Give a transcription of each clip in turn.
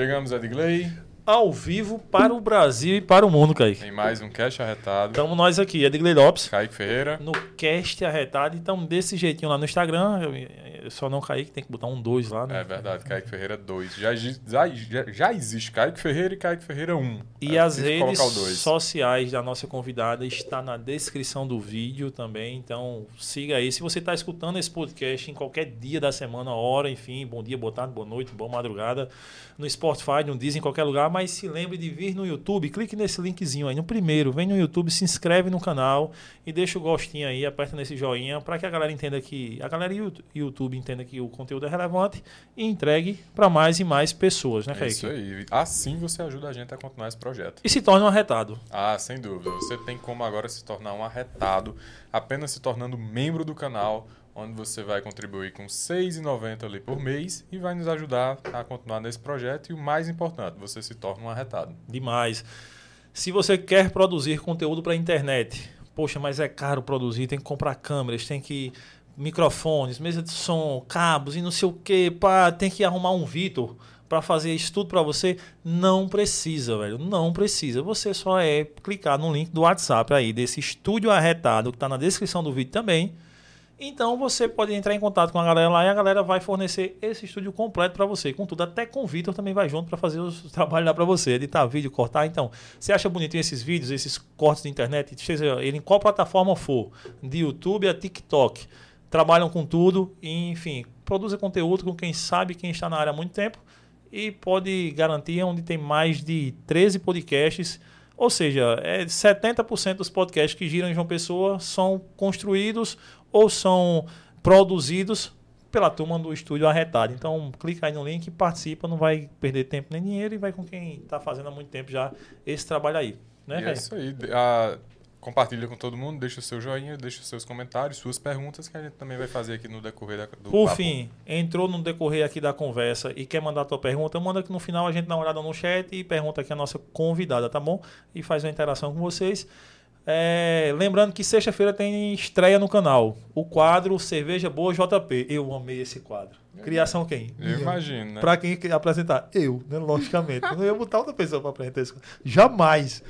Chegamos, Edgley. Ao vivo para o Brasil e para o mundo, Kaique. Tem mais um cast arretado. Estamos nós aqui, Edgley Lopes. Kaique Ferreira. No cast arretado. Então, desse jeitinho lá no Instagram. Eu, eu só não Kaique, tem que botar um 2 lá, né? É verdade, Kaique Ferreira 2. Já, já, já, existe Kaique Ferreira e Kaique Ferreira 1. E É, as redes sociais da nossa convidada está na descrição do vídeo também. Então, siga aí. Se você está escutando esse podcast em qualquer dia da semana, hora, enfim, bom dia, boa tarde, boa noite, boa madrugada, no Spotify, no Disney, em qualquer lugar, mas se lembre de vir no YouTube, clique nesse linkzinho aí no primeiro, vem no YouTube, se inscreve no canal e deixa o gostinho aí, aperta nesse joinha para que a galera entenda que a galera do YouTube entenda que o conteúdo é relevante e entregue para mais e mais pessoas, né, É Kaique? isso aí. Assim você ajuda a gente a continuar esse projeto. E se torne um arretado. Ah, sem dúvida. Você tem como agora se tornar um arretado, apenas se tornando membro do canal, onde você vai contribuir com R$ 6,90 ali por mês e vai nos ajudar a continuar nesse projeto. E o mais importante, você se torna um arretado. Demais. Se você quer produzir conteúdo para a internet, poxa, mas é caro produzir, tem que comprar câmeras, tem que microfones, mesa de som, cabos e não sei o que, pá, tem que arrumar um Vitor para fazer isso tudo para você, não precisa, velho, não precisa. Você só é clicar no link do WhatsApp aí desse estúdio arretado que está na descrição do vídeo também. Então você pode entrar em contato com a galera lá e a galera vai fornecer esse estúdio completo para você. Contudo, até com o Vitor também vai junto para fazer os trabalhos lá para você, editar vídeo, cortar. Então, você acha bonitinho esses vídeos, esses cortes de internet, seja ele em qual plataforma for, de YouTube a TikTok. Trabalham com tudo e, enfim, produzem conteúdo com quem sabe, quem está na área há muito tempo e pode garantir onde tem mais de 13 podcasts. Ou seja, é 70% dos podcasts que giram em João Pessoa são construídos ou são produzidos pela turma do estúdio Arretado. Então, clica aí no link e participa, não vai perder tempo nem dinheiro e vai com quem está fazendo há muito tempo já esse trabalho aí. Né, é isso aí. Ah, compartilha com todo mundo, deixa o seu joinha, deixa os seus comentários, suas perguntas, que a gente também vai fazer aqui no decorrer da, do Por papo. fim, entrou no decorrer aqui da conversa e quer mandar a tua pergunta, manda que no final a gente dá uma olhada no chat e pergunta aqui a nossa convidada, tá bom? E faz uma interação com vocês. É, lembrando que sexta-feira tem estreia no canal. O quadro Cerveja Boa JP. Eu amei esse quadro. Criação quem? Eu imagino, né? Pra quem apresentar? Eu, né? Logicamente. Eu não ia botar outra pessoa pra apresentar isso. Jamais.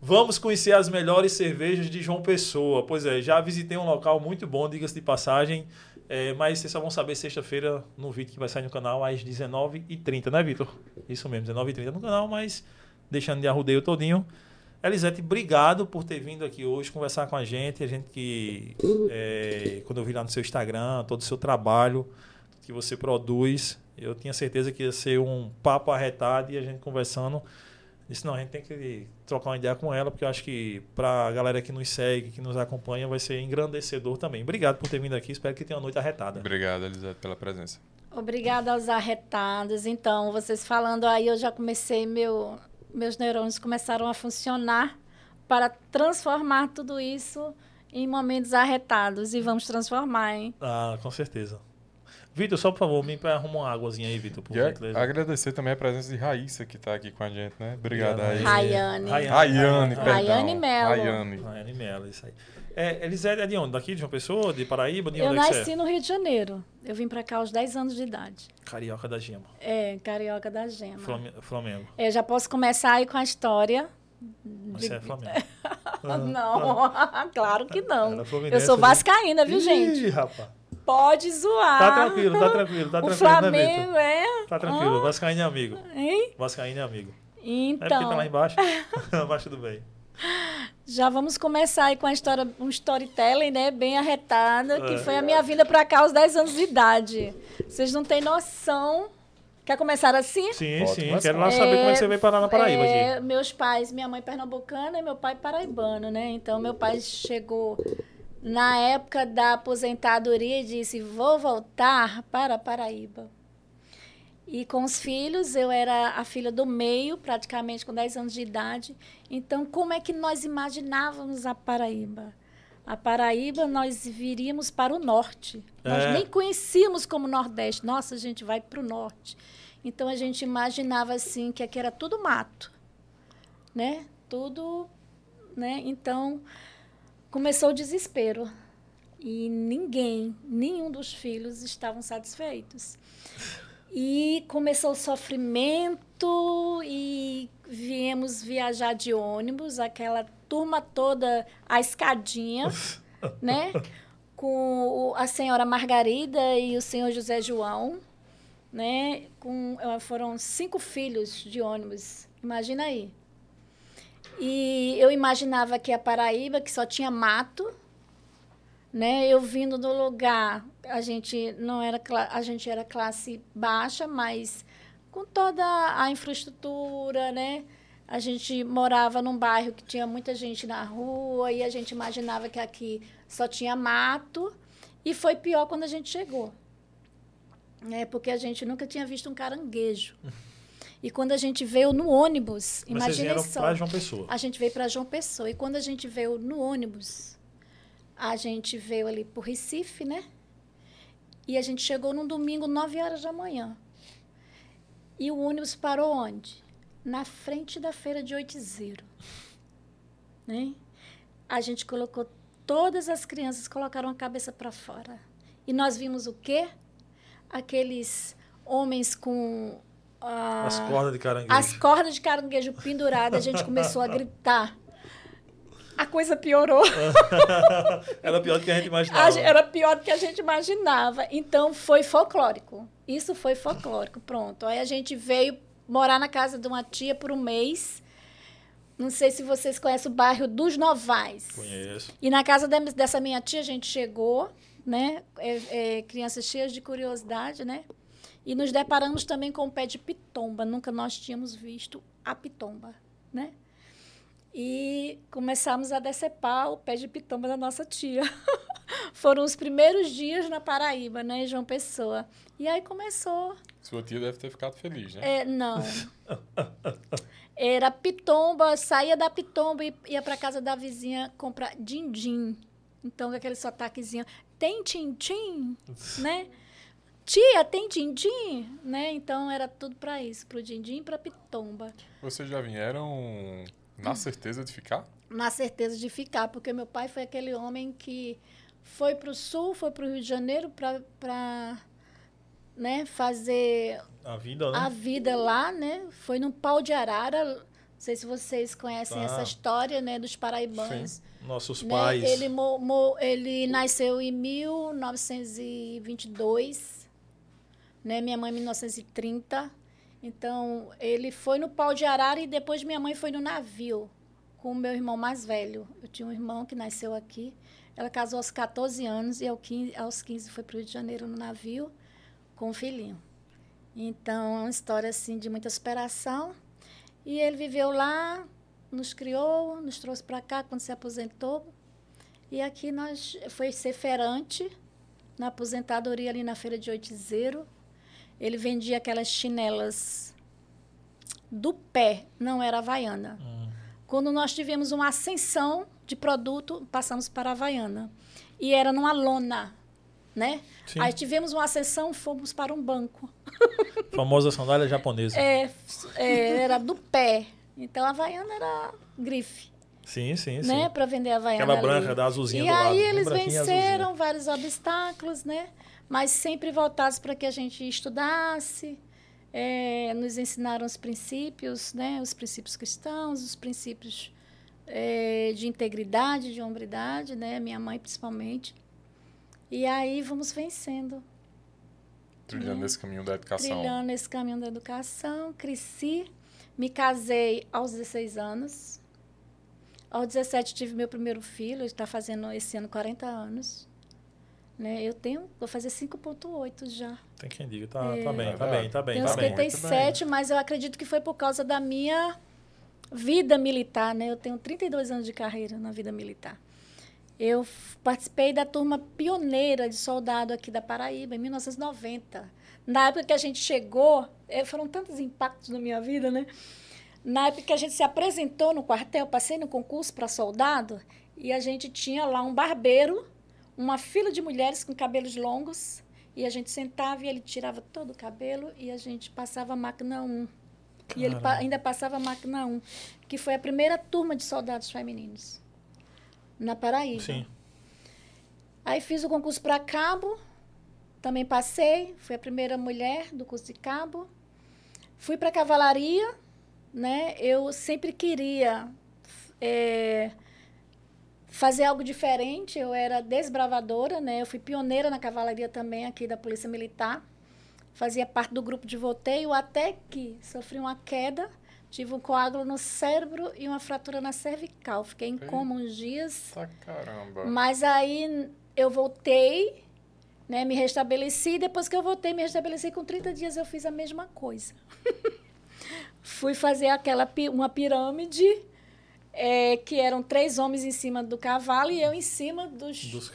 Vamos conhecer as melhores cervejas de João Pessoa. Pois é, já visitei um local muito bom, diga-se de passagem. É, mas vocês só vão saber sexta-feira no vídeo que vai sair no canal às 19h30, né, Vitor? Isso mesmo, 19h30 no canal, mas deixando de arrudeio todinho. Elisete, obrigado por ter vindo aqui hoje conversar com a gente. A gente que, é, quando eu vi lá no seu Instagram, todo o seu trabalho que você produz, eu tinha certeza que ia ser um papo arretado e a gente conversando. Disse, não, a gente tem que trocar uma ideia com ela, porque eu acho que para a galera que nos segue, que nos acompanha, vai ser engrandecedor também. Obrigado por ter vindo aqui, espero que tenha uma noite arretada. Obrigado, Elisete, pela presença. Obrigada aos arretados. Então, vocês falando aí, eu já comecei, meu, meus neurônios começaram a funcionar para transformar tudo isso em momentos arretados. E vamos transformar, hein? Ah, com certeza. Vitor, só por favor, me arruma uma águazinha aí, Vitor, por gentileza. agradecer também a presença de Raíssa, que está aqui com a gente, né? Obrigado, Raíssa. Rayane. Rayane, perdão. Rayane Melo. Rayane. Rayane Mello, isso aí. É, Elisete é de onde? Daqui de João Pessoa? De Paraíba? De Eu onde é que nasci você no Rio de Janeiro. Eu vim para cá aos 10 anos de idade. é? Carioca da Gema. É, Carioca da Gema. Flame- Flamengo. Eu já posso começar aí com a história. Você é Flamengo. não, claro que não. Eu sou né? vascaína, viu, gente? Ih, rapaz. Pode zoar. Tá tranquilo, tá tranquilo, tá o tranquilo, né, Flamengo Vitor? é. Tá tranquilo, Vascaíno é amigo. Hein? Vascaíno é amigo. É porque tá lá Então, embaixo. Mas tudo bem. já vamos começar aí com a história, um storytelling, né? Bem arretada, que É. foi a minha vinda pra cá aos 10 anos de idade. Vocês não têm noção. Quer começar assim? Sim, Pode sim. começar. Quero lá saber como é que você veio parar na Paraíba É. Meus pais, minha mãe pernambucana e meu pai paraibano, né? Então, meu pai chegou na época da aposentadoria disse: Vou voltar para Paraíba. E com os filhos, eu era a filha do meio, praticamente com 10 anos de idade. Então, como é que nós imaginávamos a Paraíba? A Paraíba, nós viríamos para o norte. Nós É. nem conhecíamos como Nordeste. Nossa, a gente vai para o norte. Então, a gente imaginava assim que aqui era tudo mato, né? Tudo, né? Então, começou o desespero. E ninguém, nenhum dos filhos estavam satisfeitos. E começou o sofrimento e viemos viajar de ônibus, aquela turma toda, a escadinha, né? Com a senhora Margarida e o senhor José João, né? Com, eh, foram cinco filhos de ônibus, imagina aí. E eu imaginava que a Paraíba, que só tinha mato, né? Eu vindo do lugar, a gente não era a gente era classe baixa, mas com toda a infraestrutura, né? A gente morava num bairro que tinha muita gente na rua e a gente imaginava que aqui só tinha mato. E foi pior quando a gente chegou. Né? Porque a gente nunca tinha visto um caranguejo. E quando a gente veio no ônibus, imagina só. Para João Pessoa. A gente veio para João Pessoa. E quando a gente veio no ônibus, a gente veio ali para o Recife, né? E a gente chegou num domingo, 9 horas da manhã. E o ônibus parou onde? Na frente da feira de Oitizeiro. Né? A gente colocou, todas as crianças colocaram a cabeça para fora. E nós vimos o quê? Aqueles homens com ah, as cordas de caranguejo. As cordas de caranguejo penduradas, a gente começou a gritar a coisa piorou. era pior do que a gente imaginava. Era pior do que a gente imaginava. Então, foi folclórico. Isso foi folclórico, pronto. Aí a gente veio morar na casa de uma tia por um mês. Não sei se vocês conhecem o bairro dos Novais. Conheço. E na casa dessa minha tia a gente chegou, né? É, é, crianças cheias de curiosidade, né? E nos deparamos também com o pé de pitomba. Nunca nós tínhamos visto a pitomba, né? e começamos a decepar o pé de pitomba da nossa tia. Foram os primeiros dias na Paraíba, né, João Pessoa. E aí começou. Sua tia deve ter ficado feliz, né? É, não. Era pitomba, saía da pitomba e ia para casa da vizinha comprar din-din. Então, aquele sotaquezinho, tem tim-tim, né? Tia, tem din-din, né? Então, era tudo para isso, pro din-din e pra pitomba. Vocês já vieram na certeza de ficar? Na certeza de ficar, porque meu pai foi aquele homem que foi para o sul, foi para o Rio de Janeiro para né, fazer a vida, né? a vida lá, né? Foi no pau de arara. Não sei se vocês conhecem ah. essa história, né, dos paraibanos. Sim. Nossos né? pais. Ele, mo, mo, ele nasceu em 1922, né? Minha mãe em 1930. Então, ele foi no pau de arara e depois minha mãe foi no navio com o meu irmão mais velho. Eu tinha um irmão que nasceu aqui. Ela casou aos 14 anos e aos 15 foi para o Rio de Janeiro no navio com um filhinho. Então, é uma história assim de muita superação. E ele viveu lá, nos criou, nos trouxe para cá quando se aposentou. E aqui nós foi ser ferante na aposentadoria ali na feira de Oitizeiro ele vendia aquelas chinelas do pé, não era havaiana. Quando nós tivemos uma ascensão de produto, passamos para a havaiana. E era numa lona, né? Sim. Aí tivemos uma ascensão, fomos para um banco. Famosa sandália japonesa. É, é, era do pé. Então a havaiana era grife. Sim, sim, né? Para vender a havaiana. Aquela branca ali. da azulzinha e do lado. E aí eles venceram vários obstáculos, né? Mas sempre voltados para que a gente estudasse, é, nos ensinaram os princípios, né, os princípios cristãos, os princípios é, de integridade, de hombridade, né, minha mãe principalmente. E aí vamos vencendo. Trilhando né? esse caminho da educação. Trilhando esse caminho da educação, cresci, me casei aos 16 anos. Aos 17 tive meu primeiro filho, está fazendo esse ano 40 anos. Né? Eu tenho, vou fazer 5,8 já. Tem quem diga, tá, é, tá bem, tá bem, tá bem. Tenho tá 57, bem. mas eu acredito que foi por causa da minha vida militar, né? Eu tenho 32 anos de carreira na vida militar. Eu participei da turma pioneira de soldado aqui da Paraíba, em 1990. Na época que a gente chegou, é, foram tantos impactos na minha vida, né? Na época que a gente se apresentou no quartel, passei no concurso para soldado, e a gente tinha lá um barbeiro uma fila de mulheres com cabelos longos e a gente sentava e ele tirava todo o cabelo e a gente passava a máquina 1. E ele pa ainda passava a máquina 1, que foi a primeira turma de soldados femininos na Paraíba. Sim. Aí fiz o concurso para cabo, também passei, fui a primeira mulher do curso de cabo. Fui para cavalaria, né? Eu sempre queria é, fazer algo diferente. Eu era desbravadora, né? Eu fui pioneira na cavalaria também aqui da Polícia Militar. Fazia parte do grupo de voteio até que sofri uma queda, tive um coágulo no cérebro e uma fratura na cervical. Fiquei em coma uns dias. Caramba. Mas aí eu voltei, né, me restabeleci. Depois que eu voltei, me restabeleci com 30 dias, eu fiz a mesma coisa. Fui fazer aquela uma pirâmide é, que eram três homens em cima do cavalo e eu em cima dos, Dos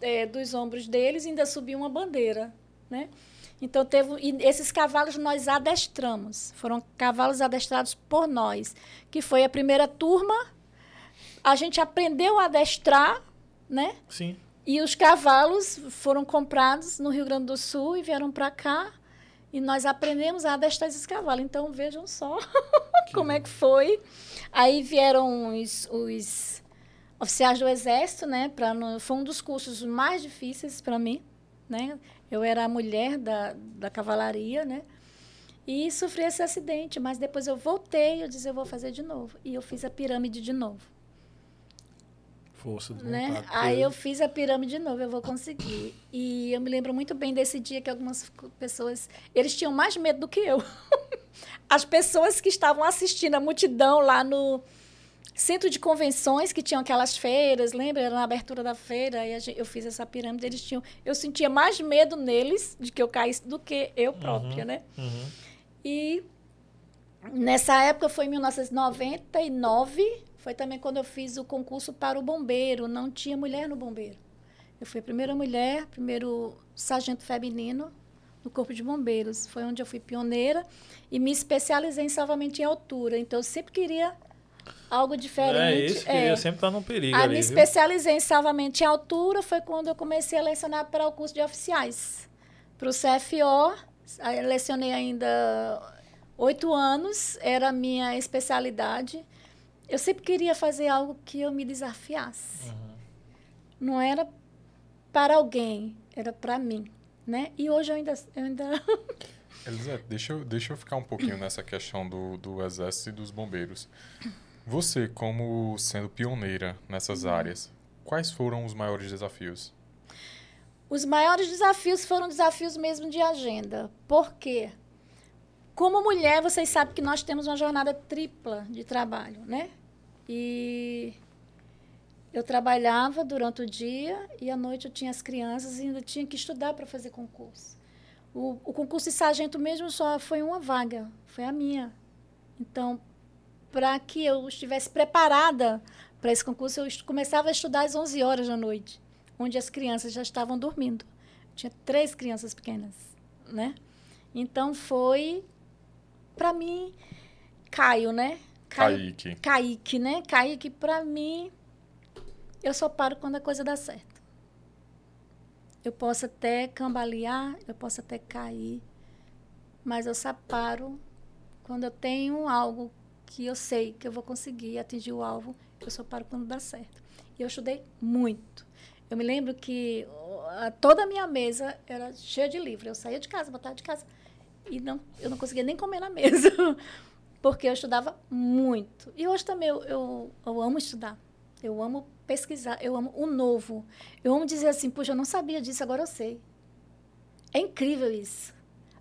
é, dos ombros deles ainda subi uma bandeira, né? Então teve e esses cavalos nós adestramos, foram cavalos adestrados por nós, que foi a primeira turma. A gente aprendeu a adestrar, né? Sim. E os cavalos foram comprados no Rio Grande do Sul e vieram para cá. E nós aprendemos a adestrar esses cavalos. Então vejam só como é que foi. Aí vieram os, os oficiais do Exército, né? Pra, foi um dos cursos mais difíceis para mim, né? Eu era a mulher da, da cavalaria, né? E sofri esse acidente, mas depois eu voltei, eu disse, eu vou fazer de novo. E eu fiz a pirâmide de novo Força de né? vontade. Aí eu fiz a pirâmide de novo, eu vou conseguir. E eu me lembro muito bem desse dia que algumas pessoas, eles tinham mais medo do que eu. As pessoas que estavam assistindo a multidão lá no centro de convenções, que tinham aquelas feiras, lembra? Era na abertura da feira, e gente- eu fiz essa pirâmide, eles tinham, eu sentia mais medo neles de que eu caísse do que eu própria, né? Uhum. E nessa época foi em 1999, foi também quando eu fiz o concurso para o bombeiro. Não tinha mulher no bombeiro. Eu fui a primeira mulher, primeiro sargento feminino no Corpo de Bombeiros. Foi onde eu fui pioneira e me especializei em salvamento em altura. Então eu sempre queria algo É diferente. isso que É. sempre estar no perigo Aí ali, me viu? especializei em salvamento em altura, foi quando eu comecei a lecionar para o curso de oficiais. Para o CFO, lecionei ainda oito anos, era a minha especialidade. Eu sempre queria fazer algo que eu me desafiasse. Uhum. Não era para alguém, era para mim. Né? E hoje eu ainda, eu ainda Elisete, deixa eu, deixa eu ficar um pouquinho nessa questão do, do exército e dos bombeiros. Você, como sendo pioneira nessas Uhum. áreas, quais foram os maiores desafios? Os maiores desafios foram desafios mesmo de agenda. Por quê? Como mulher, vocês sabem que nós temos uma jornada tripla de trabalho, né? E eu trabalhava durante o dia e à noite eu tinha as crianças e ainda tinha que estudar para fazer concurso. O, o concurso de sargento mesmo só foi uma vaga, foi a minha. Então, para que eu estivesse preparada para esse concurso, eu começava a estudar às 11 horas da noite onde as crianças já estavam dormindo. Tinha três crianças pequenas, né? Então foi para mim Caio, né? Kaique. Kaique, né? Kaique para mim eu só paro quando a coisa dá certo. Eu posso até cambalear, eu posso até cair, mas eu só paro quando eu tenho algo que eu sei que eu vou conseguir atingir o alvo, eu só paro quando dá certo. E eu estudei muito. Eu me lembro que ó, a- toda a minha mesa era cheia de livro. Eu saía de casa, botava de casa e não, eu não conseguia nem comer na mesa, porque eu estudava muito. E hoje também eu, eu, eu amo estudar. Eu amo pesquisar, eu amo o novo. Eu amo dizer assim, puxa, eu não sabia disso, agora eu sei. É incrível isso.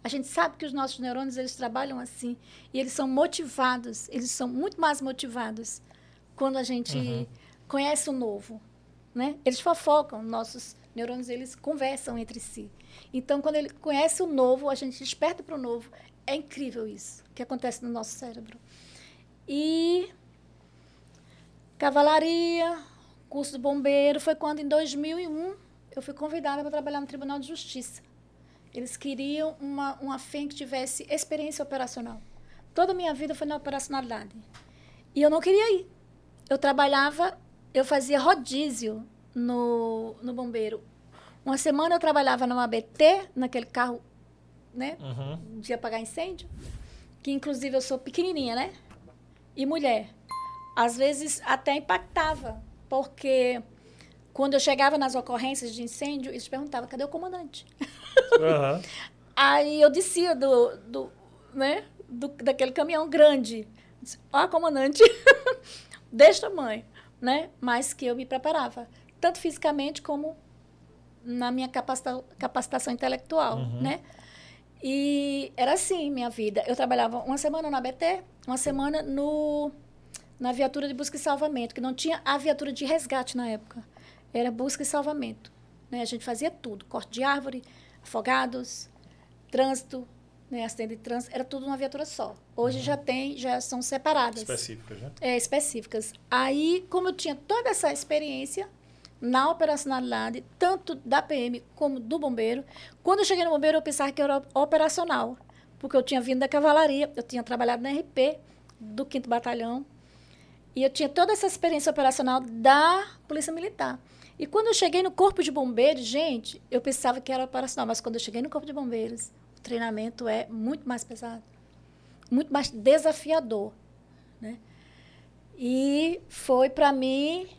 A gente sabe que os nossos neurônios eles trabalham assim e eles são motivados, eles são muito mais motivados quando a gente Uhum. conhece o novo, né? Eles fofocam, nossos neurônios eles conversam entre si. Então, quando ele conhece o novo, a gente desperta para o novo. É incrível isso que acontece no nosso cérebro. E cavalaria, curso de bombeiro, foi quando em 2001 eu fui convidada para trabalhar no Tribunal de Justiça. Eles queriam uma, uma FEM que tivesse experiência operacional. Toda a minha vida foi na operacionalidade. E eu não queria ir. Eu trabalhava, eu fazia rodízio no, no bombeiro. Uma semana eu trabalhava numa ABT, naquele carro, né, Uhum. de apagar incêndio, que inclusive eu sou pequenininha, né? E mulher. Às vezes até impactava, porque quando eu chegava nas ocorrências de incêndio, eles perguntavam, cadê o comandante? Aham. Aí eu descia do, do, né, do, daquele caminhão grande. Ó, comandante, deste tamanho, né? Mas que eu me preparava, tanto fisicamente como na minha capacita capacitação intelectual, Uhum. né? E era assim minha vida. Eu trabalhava uma semana na BT, uma semana no na viatura de busca e salvamento, que não tinha a viatura de resgate na época. Era busca e salvamento. Né? A gente fazia tudo, corte de árvore, afogados, trânsito, né? acidente de trânsito, era tudo numa viatura só. Hoje já tem, já são separadas Específicas, né? é, específicas. Aí, como eu tinha toda essa experiência na operacionalidade, tanto da PM como do bombeiro, quando eu cheguei no bombeiro, eu pensava que eu era operacional, porque eu tinha vindo da cavalaria, eu tinha trabalhado na RP do 5 Batalhão, e eu tinha toda essa experiência operacional da Polícia Militar. E quando eu cheguei no Corpo de Bombeiros, gente, eu pensava que era operacional, mas quando eu cheguei no Corpo de Bombeiros, o treinamento é muito mais pesado, muito mais desafiador. E foi para mim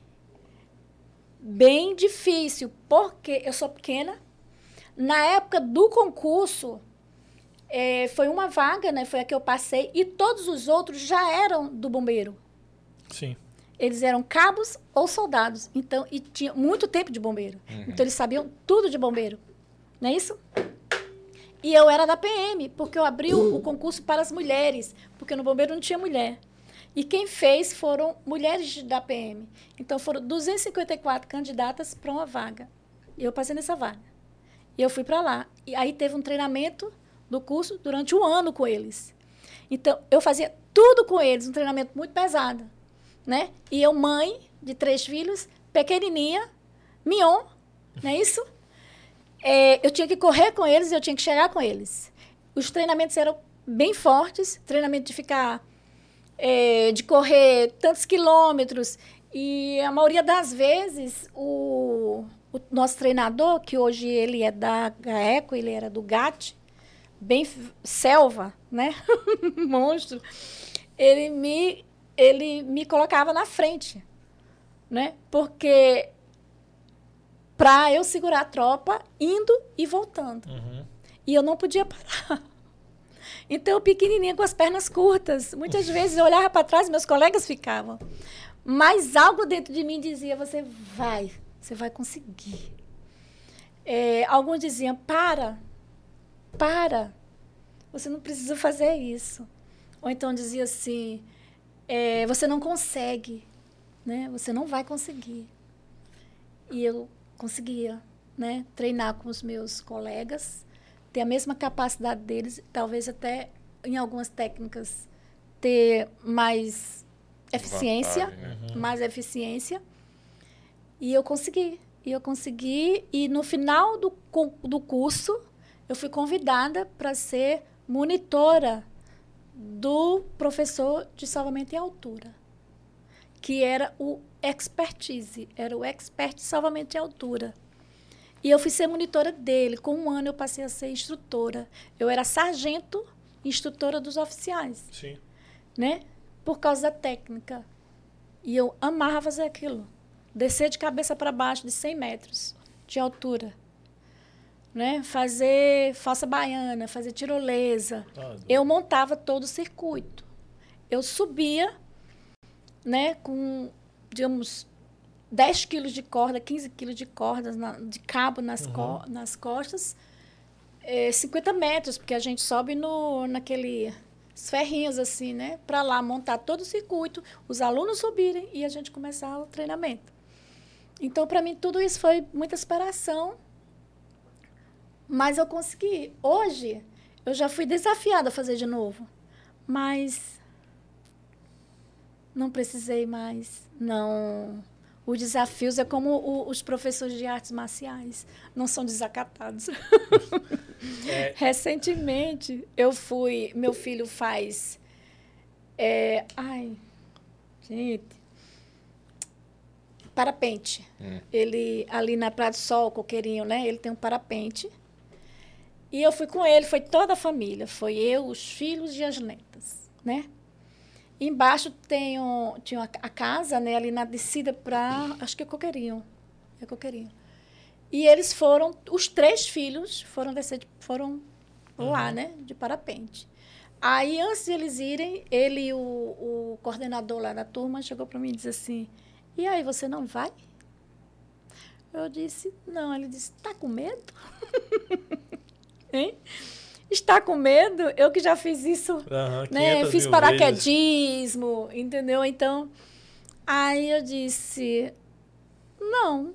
bem difícil, porque eu sou pequena. Na época do concurso, eh, foi uma vaga, né? Foi a que eu passei, e todos os outros já eram do bombeiro. Sim. Eles eram cabos ou soldados. Então, e tinha muito tempo de bombeiro. Então, eles sabiam tudo de bombeiro. Não é isso? E eu era da PM, porque eu abri o, o concurso para as mulheres, porque no bombeiro não tinha mulher. E quem fez foram mulheres da PM. Então, foram 254 candidatas para uma vaga. E eu passei nessa vaga. E eu fui para lá. E aí teve um treinamento do curso durante um ano com eles. Então, eu fazia tudo com eles, um treinamento muito pesado né? E eu, mãe de três filhos, pequenininha, mignon, não é isso? É, eu tinha que correr com eles eu tinha que chegar com eles. Os treinamentos eram bem fortes, treinamento de ficar, é, de correr tantos quilômetros. E a maioria das vezes, o, o nosso treinador, que hoje ele é da GAECO, ele era do GAT, bem selva, né? Monstro. Ele me ele me colocava na frente, né? Porque para eu segurar a tropa indo e voltando. Uhum. E eu não podia parar. Então, eu pequenininha com as pernas curtas. Muitas vezes eu olhava para trás e meus colegas ficavam. Mas algo dentro de mim dizia: você vai, você vai conseguir. É, alguns diziam: para, para, você não precisa fazer isso. Ou então dizia assim: é, você não consegue, né? Você não vai conseguir. E eu conseguia, né? Treinar com os meus colegas, ter a mesma capacidade deles, talvez até em algumas técnicas ter mais eficiência, Vantagem, né? mais eficiência. E eu consegui. E eu consegui. E no final do, do curso, eu fui convidada para ser monitora do professor de salvamento em altura, que era o expertise, era o expert de salvamento em altura. E eu fui ser monitora dele. Com um ano eu passei a ser instrutora. Eu era sargento, instrutora dos oficiais Sim. né? Por causa da técnica. E eu amava fazer aquilo. Descer de cabeça para baixo de 100 metros de altura. Né? Fazer falsa baiana, fazer tirolesa. Doido. Eu montava todo o circuito. Eu subia, né, com, digamos, 10 quilos de corda, 15 quilos de cordas, na- de cabo nas, co- nas costas, eh, 50 metros, porque a gente sobe no, naquele os ferrinhos assim, né, para lá montar todo o circuito, os alunos subirem e a gente começar o treinamento. Então, para mim, tudo isso foi muita inspiração, mas eu consegui. Hoje, eu já fui desafiada a fazer de novo, mas não precisei mais. Não. Os desafios é como o- os professores de artes marciais, não são desacatados. É, Recentemente, eu fui. Meu filho faz. é, ai, gente. Parapente. Hum. Ele, ali na Praia do Sol, Coqueirinho, né? Ele tem um parapente. E eu fui com ele, foi toda a família. Foi eu, os filhos e as netas, né? Embaixo tem um, tinha a casa, né? Ali na descida para, acho que é Coqueirinho. é coqueirinho. E eles foram, os três filhos foram descer, de- foram voar, né? De parapente. Aí, antes de eles irem, ele e o, o coordenador lá da turma chegou para mim e disse assim: E aí, você não vai? Eu disse: Não. Ele disse: Tá com medo? hein? Está com medo? Eu que já fiz isso Aham, né? 500 Fiz paraquedismo, entendeu? Então, aí eu disse, não,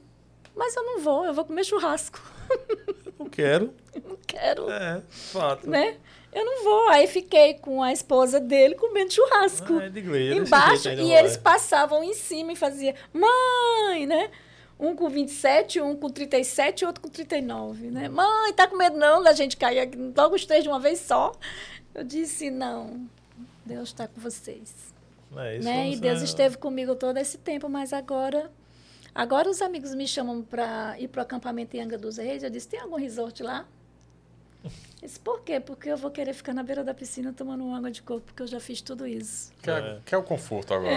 mas eu não vou, eu vou comer churrasco. vezes. Não quero. Não quero, É, fato. né? Eu não vou. Aí fiquei com a esposa dele comendo churrasco. Ah, é de desse embaixo e eles passavam em cima e faziam, mãe, né? Um com 27, um com 37 e outro com 39, né? Mãe, tá com medo não da gente cair aqui, logo os três de uma vez só? Eu disse, não, Deus está com vocês. É, isso né? E Deus é- esteve comigo todo esse tempo, mas agora... Agora os amigos me chamam para ir para o acampamento em Anga dos Reis. Eu disse, tem algum resort lá? Eu disse, por quê? Porque eu vou querer ficar na beira da piscina tomando água de coco, porque eu já fiz tudo isso. Quer, É. quer o conforto agora.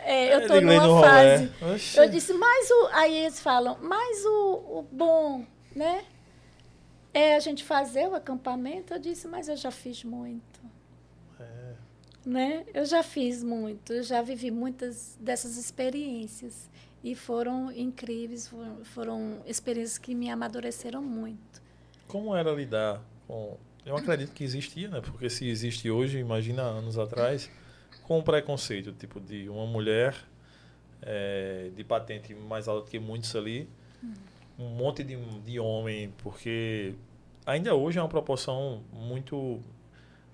É, eu É tô numa fase. Eu disse, mas o. Aí eles falam, mas o, o bom, né? É a gente fazer o acampamento. Eu disse, mas eu já fiz muito. É. Né? Eu já fiz muito, eu já vivi muitas dessas experiências. E foram incríveis, foram, foram experiências que me amadureceram muito. Como era lidar com. Eu acredito que existia, né? Porque se existe hoje, imagina anos atrás, com o preconceito, tipo, de uma mulher eh, de patente mais alta que muitos ali, um monte de, de homem, porque ainda hoje é uma proporção muito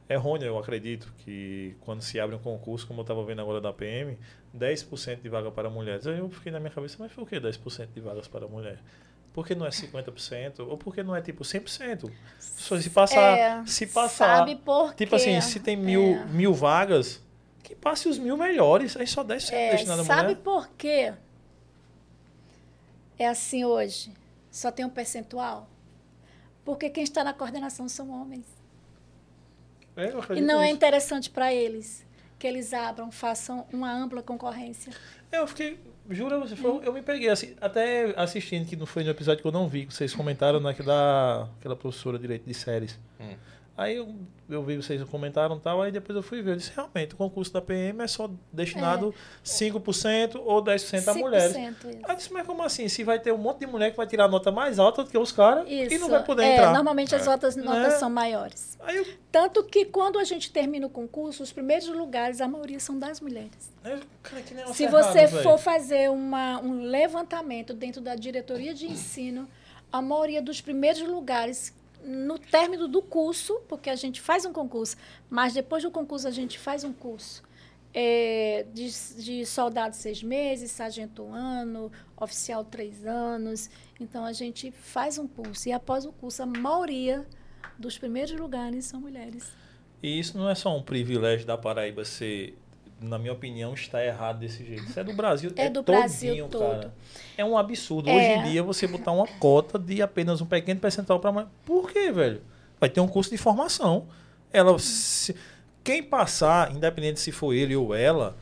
errônea, eu acredito, que quando se abre um concurso, como eu estava vendo agora da PM, 10% de vaga para mulheres. Eu fiquei na minha cabeça, mas por que 10% de vagas para mulher? Por que não é 50%? Ou por que não é tipo 100%? Só Se passar, É, se passar, Sabe por tipo quê? assim, se tem mil, É. mil vagas, que passe os mil melhores, aí só 10% É, destinado sabe mulher. por quê? É assim hoje. Só tem um percentual. Porque quem está na coordenação são homens. É, E não é interessante para eles que eles abram, façam uma ampla concorrência. Eu fiquei, jura você, foi, eu me peguei assim, até assistindo, que não foi no episódio que eu não vi, que vocês comentaram naquela aquela professora de direito de séries. Hum. Aí eu, eu vi vocês comentaram e tal, aí depois eu fui ver. Eu disse, realmente, o concurso da PM é só destinado 5% ou 10% a mulheres. 5% isso. Aí eu disse, mas como assim? Se vai ter um monte de mulher que vai tirar a nota mais alta do que os caras e não vai poder é, entrar. Normalmente as É. outras notas Né? são maiores. Aí eu, Tanto que quando a gente termina o concurso, os primeiros lugares, a maioria são das mulheres. eu, cara, negócio Se errado, você for fazer uma, um levantamento dentro da diretoria de ensino, a maioria dos primeiros lugares, no término do curso, porque a gente faz um concurso, mas depois do concurso a gente faz um curso é, de, de soldado seis meses, sargento um ano, oficial três anos. Então a gente faz um curso e após o curso a maioria dos primeiros lugares são mulheres. E isso não é só um privilégio da Paraíba ser, na minha opinião, está errado desse jeito. Isso é do Brasil, É é do todinho, Brasil todo. cara. É um absurdo. É. Hoje em dia você botar uma cota de apenas um pequeno percentual para. Por quê, velho? Vai ter um curso de formação. Ela se- quem passar, independente se for ele ou ela,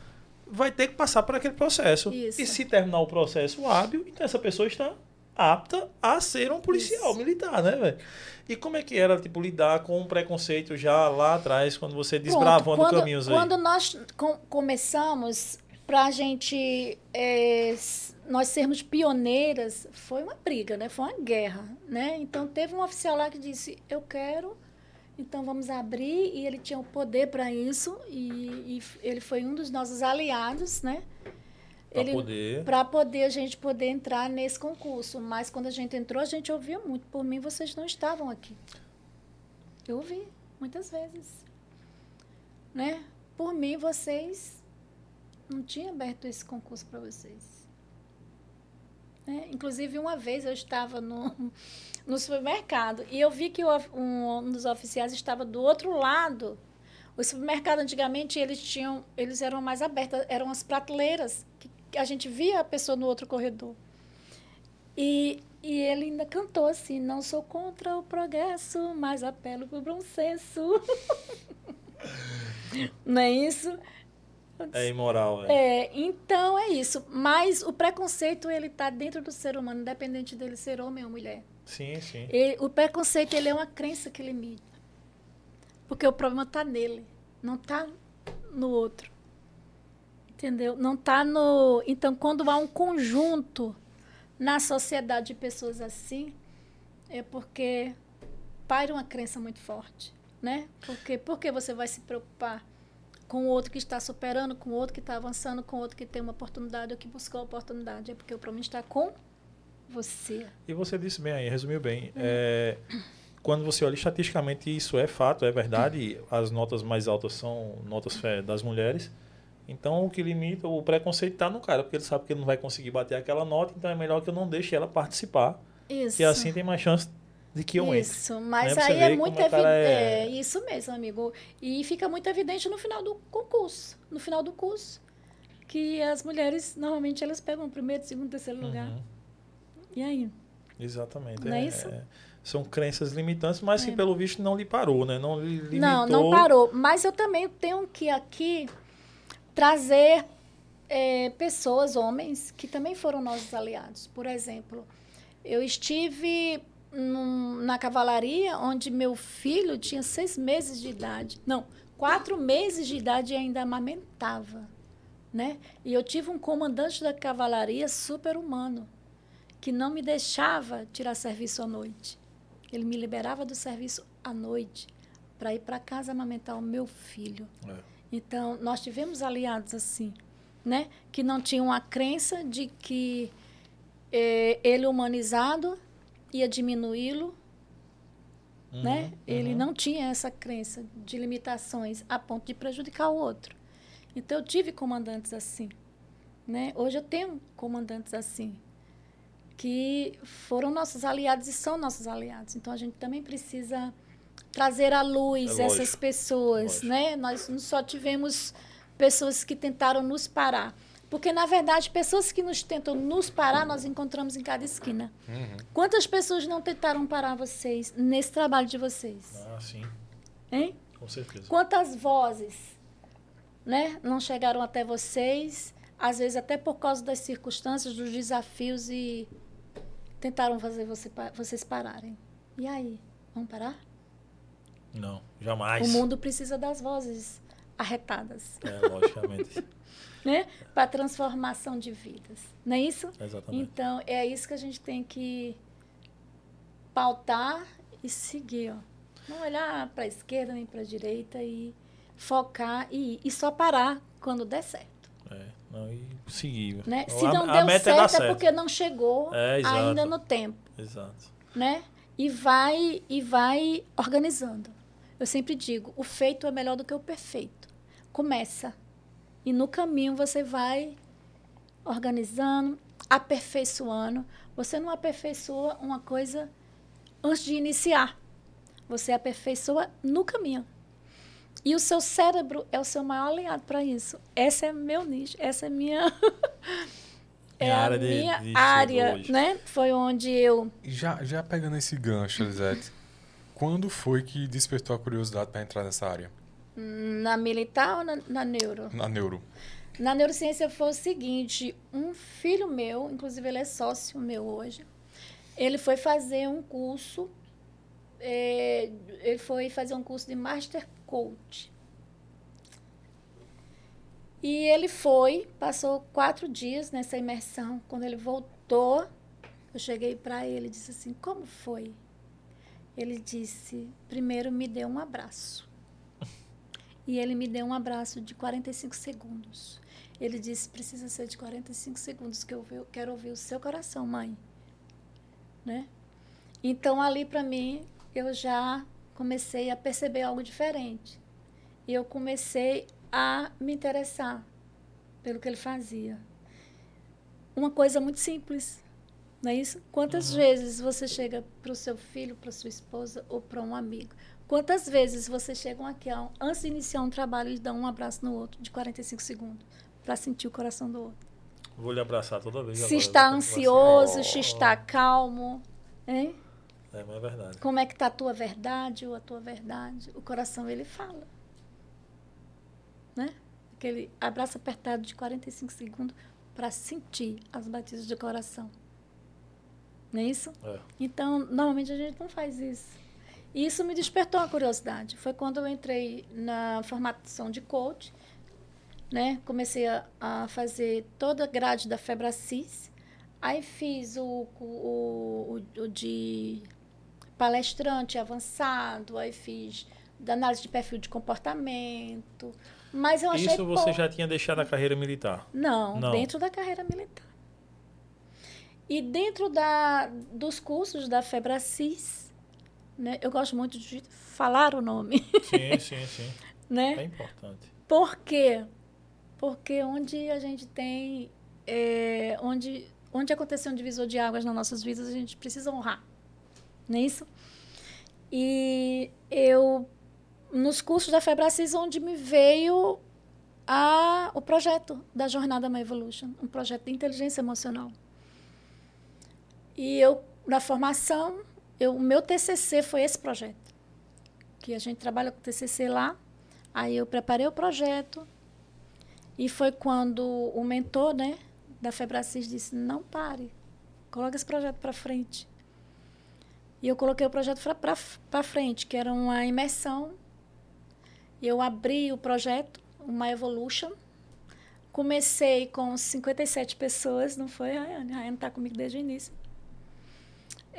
vai ter que passar por aquele processo. Isso. E se terminar o processo hábil, então essa pessoa está apta a ser um policial Isso. militar, né, velho? E como é que era, tipo, lidar com o preconceito já lá atrás, quando você Pronto, desbravando quando, caminhos aí? Quando nós com- começamos, para a gente, é, nós sermos pioneiras, foi uma briga, né? Foi uma guerra, né? Então, teve um oficial lá que disse, eu quero, então vamos abrir, e ele tinha o poder para isso, e, e ele foi um dos nossos aliados, né? Ele- poder... para poder a gente poder entrar nesse concurso. Mas quando a gente entrou, a gente ouvia muito. Por mim, vocês não estavam aqui. Eu ouvi muitas vezes. Né? Por mim, vocês não tinham aberto esse concurso para vocês. Né? Inclusive, uma vez eu estava no, no supermercado e eu vi que o um, um dos oficiais estava do outro lado. O supermercado antigamente eles tinham, eles eram mais abertos, eram as prateleiras que a gente via a pessoa no outro corredor. E, e ele ainda cantou assim: Não sou contra o progresso, mas apelo para o bom senso. Não é isso? É imoral, é. É, então é isso. Mas o preconceito, ele tá dentro do ser humano, independente dele ser homem ou mulher. Sim, sim. Ele- o preconceito, ele é uma crença que limita. Porque o problema tá nele, não tá no outro. Entendeu? Não tá no... Então, quando há um conjunto na sociedade de pessoas assim, é porque paira uma crença muito forte, né? Porque, porque você vai se preocupar com o outro que está superando, com o outro que está avançando, com o outro que tem uma oportunidade ou que buscou a oportunidade. É porque o problema está com você. E você disse bem aí, resumiu bem. É, quando você olha estatisticamente, isso é fato, é verdade. As notas mais altas são notas das mulheres. Então, o que limita, o preconceito está no cara, porque ele sabe que ele não vai conseguir bater aquela nota, então é melhor que eu não deixe ela participar. Isso. E assim tem mais chance de que eu entre. Isso, mas Né? Aí é muito evidente. é- É... Isso mesmo, amigo. E fica muito evidente no final do concurso. No final do curso. Que as mulheres, normalmente, elas pegam o primeiro, segundo, terceiro lugar. Uhum, E aí? exatamente. Não é isso? são crenças limitantes, mas que É. pelo visto não lhe parou, né? Não lhe limitou. Não, não parou. Mas eu também tenho que aqui trazer é, pessoas, homens, que também foram nossos aliados. Por exemplo, eu estive num- na cavalaria onde meu filho tinha seis meses de idade. Não, quatro meses de idade e ainda amamentava. Né? E eu tive um comandante da cavalaria super humano, que não me deixava tirar serviço à noite. Ele me liberava do serviço à noite para ir para casa amamentar o meu filho. É. Então, nós tivemos aliados assim, né? Que não tinham a crença de que eh, ele humanizado ia diminuí-lo, Uhum, né? Ele uhum. não tinha essa crença de limitações a ponto de prejudicar o outro. Então, eu tive comandantes assim, né? Hoje eu tenho comandantes assim, que foram nossos aliados e são nossos aliados. Então, a gente também precisa trazer à luz É essas pessoas, lógico. né? Nós não só tivemos pessoas que tentaram nos parar. Porque, na verdade, pessoas que nos tentam nos parar, nós encontramos em cada esquina. Uhum. Quantas pessoas não tentaram parar vocês nesse trabalho de vocês? Ah, sim, Hein? com certeza. Quantas vozes né, não chegaram até vocês, às vezes até por causa das circunstâncias, dos desafios e tentaram fazer você, vocês pararem. E aí? Vamos parar? Não, jamais. O mundo precisa das vozes arretadas, É, logicamente. né? Para transformação de vidas. Não é isso? Exatamente. Então, é isso que a gente tem que pautar e seguir, ó. Não olhar para a esquerda nem para a direita e focar e, e só parar quando der certo. É, não, e seguir. Né? A- Se não a deu meta é certo é porque não chegou É, ainda no tempo, Exato. né? E vai e vai organizando. Eu sempre digo, o feito é melhor do que o perfeito. Começa. E no caminho você vai organizando, aperfeiçoando. Você não aperfeiçoa uma coisa antes de iniciar. Você aperfeiçoa no caminho. E o seu cérebro é o seu maior aliado para isso. Essa é meu nicho, essa é minha é a área de- minha de estudo área, né? Foi onde eu Já, já pegando esse gancho, Elisete, quando foi que despertou a curiosidade para entrar nessa área? na militar ou na, na neuro? Na neuro. Na neurociência foi o seguinte, um filho meu, inclusive ele é sócio meu hoje, ele foi fazer um curso, eh, ele foi fazer um curso de Master Coach. E ele foi, passou quatro dias nessa imersão. Quando ele voltou, eu cheguei para ele e disse assim, como foi? Ele disse, primeiro me deu um abraço. E ele me deu um abraço de 45 segundos. Ele disse: precisa ser de 45 segundos, que eu quero ouvir o seu coração, mãe. Né? Então, ali para mim, eu já comecei a perceber algo diferente. E eu comecei a me interessar pelo que ele fazia. Uma coisa muito simples, não é isso? Quantas vezes você chega para o seu filho, para sua esposa ou para um amigo? Quantas vezes vocês chegam aqui, antes de iniciar um trabalho, e dão um abraço no outro de 45 segundos, para sentir o coração do outro? Vou lhe abraçar toda vez. Se está vou ansioso, se está calmo, hein? É, mas é verdade. Como é que está a tua verdade ou a tua verdade? O coração, ele fala. Né? aquele abraço apertado de 45 segundos para sentir as batidas do coração. Não é isso? É. Então, normalmente a gente não faz isso. E isso me despertou a curiosidade. Foi quando eu entrei na formação de coach, né? Comecei a, a fazer toda a grade da Febracis. Aí fiz o, o, o, o de palestrante avançado, aí fiz da análise de perfil de comportamento. Mas eu achei Isso você pouco. já tinha deixado a carreira militar? Não, Não. dentro da carreira militar. E dentro da, dos cursos da Febracis, né, eu gosto muito de falar o nome, Sim, sim, sim. né? É importante. Por quê? Porque onde a gente tem, é, onde, onde aconteceu um divisor de águas nas nossas vidas, a gente precisa honrar, não é isso? E eu, nos cursos da Febracis, onde me veio a, o projeto da Jornada My Evolution, um projeto de inteligência emocional. E eu, na formação, eu, o meu TCC foi esse projeto, que a gente trabalha com TCC lá. Aí eu preparei o projeto e foi quando o mentor, né, da Febracis disse: "Não pare. Coloque esse projeto para frente". E eu coloquei o projeto para frente, que era uma imersão. Eu abri o projeto, uma Evolution. Comecei com 57 pessoas, não foi, Rayane? A Rayane está comigo desde o início.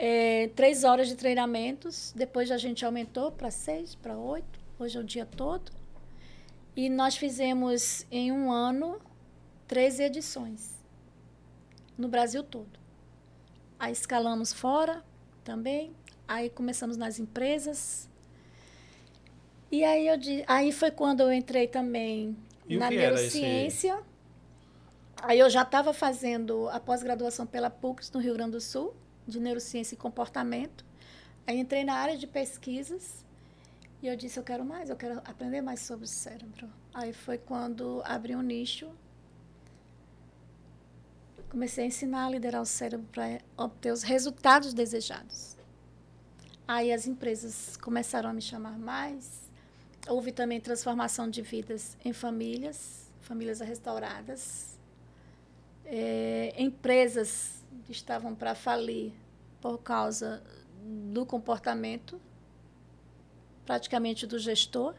É, três horas de treinamentos. Depois a gente aumentou para seis, para oito. Hoje é o dia todo. E nós fizemos em um ano 13 edições no Brasil todo. Aí escalamos fora também. Aí começamos nas empresas. E aí, eu, aí foi quando eu entrei também E na era esse- neurociência. Aí eu já estava fazendo a pós-graduação pela PUC no Rio Grande do Sul, de neurociência e comportamento. Aí entrei na área de pesquisas e eu disse, eu quero mais, eu quero aprender mais sobre o cérebro. Aí foi quando abri um nicho. Comecei a ensinar a liderar o cérebro para obter os resultados desejados. Aí as empresas começaram a me chamar mais. Houve também transformação de vidas em famílias, famílias restauradas. É, empresas estavam para falir por causa do comportamento praticamente do gestor.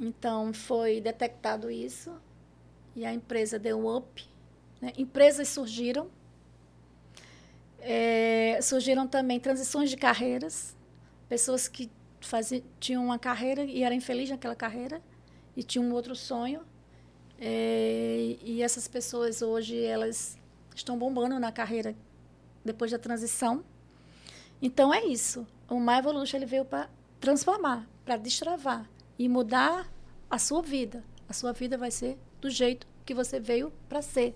Então, foi detectado isso e a empresa deu um up. Né? Empresas surgiram. É, surgiram também transições de carreiras. Pessoas que faziam, tinham uma carreira e eram infelizes naquela carreira e tinham um outro sonho. É, e essas pessoas hoje, elas estão bombando na carreira depois da transição. Então, é isso. O My Evolution ele veio para transformar, para destravar e mudar a sua vida. A sua vida vai ser do jeito que você veio para ser.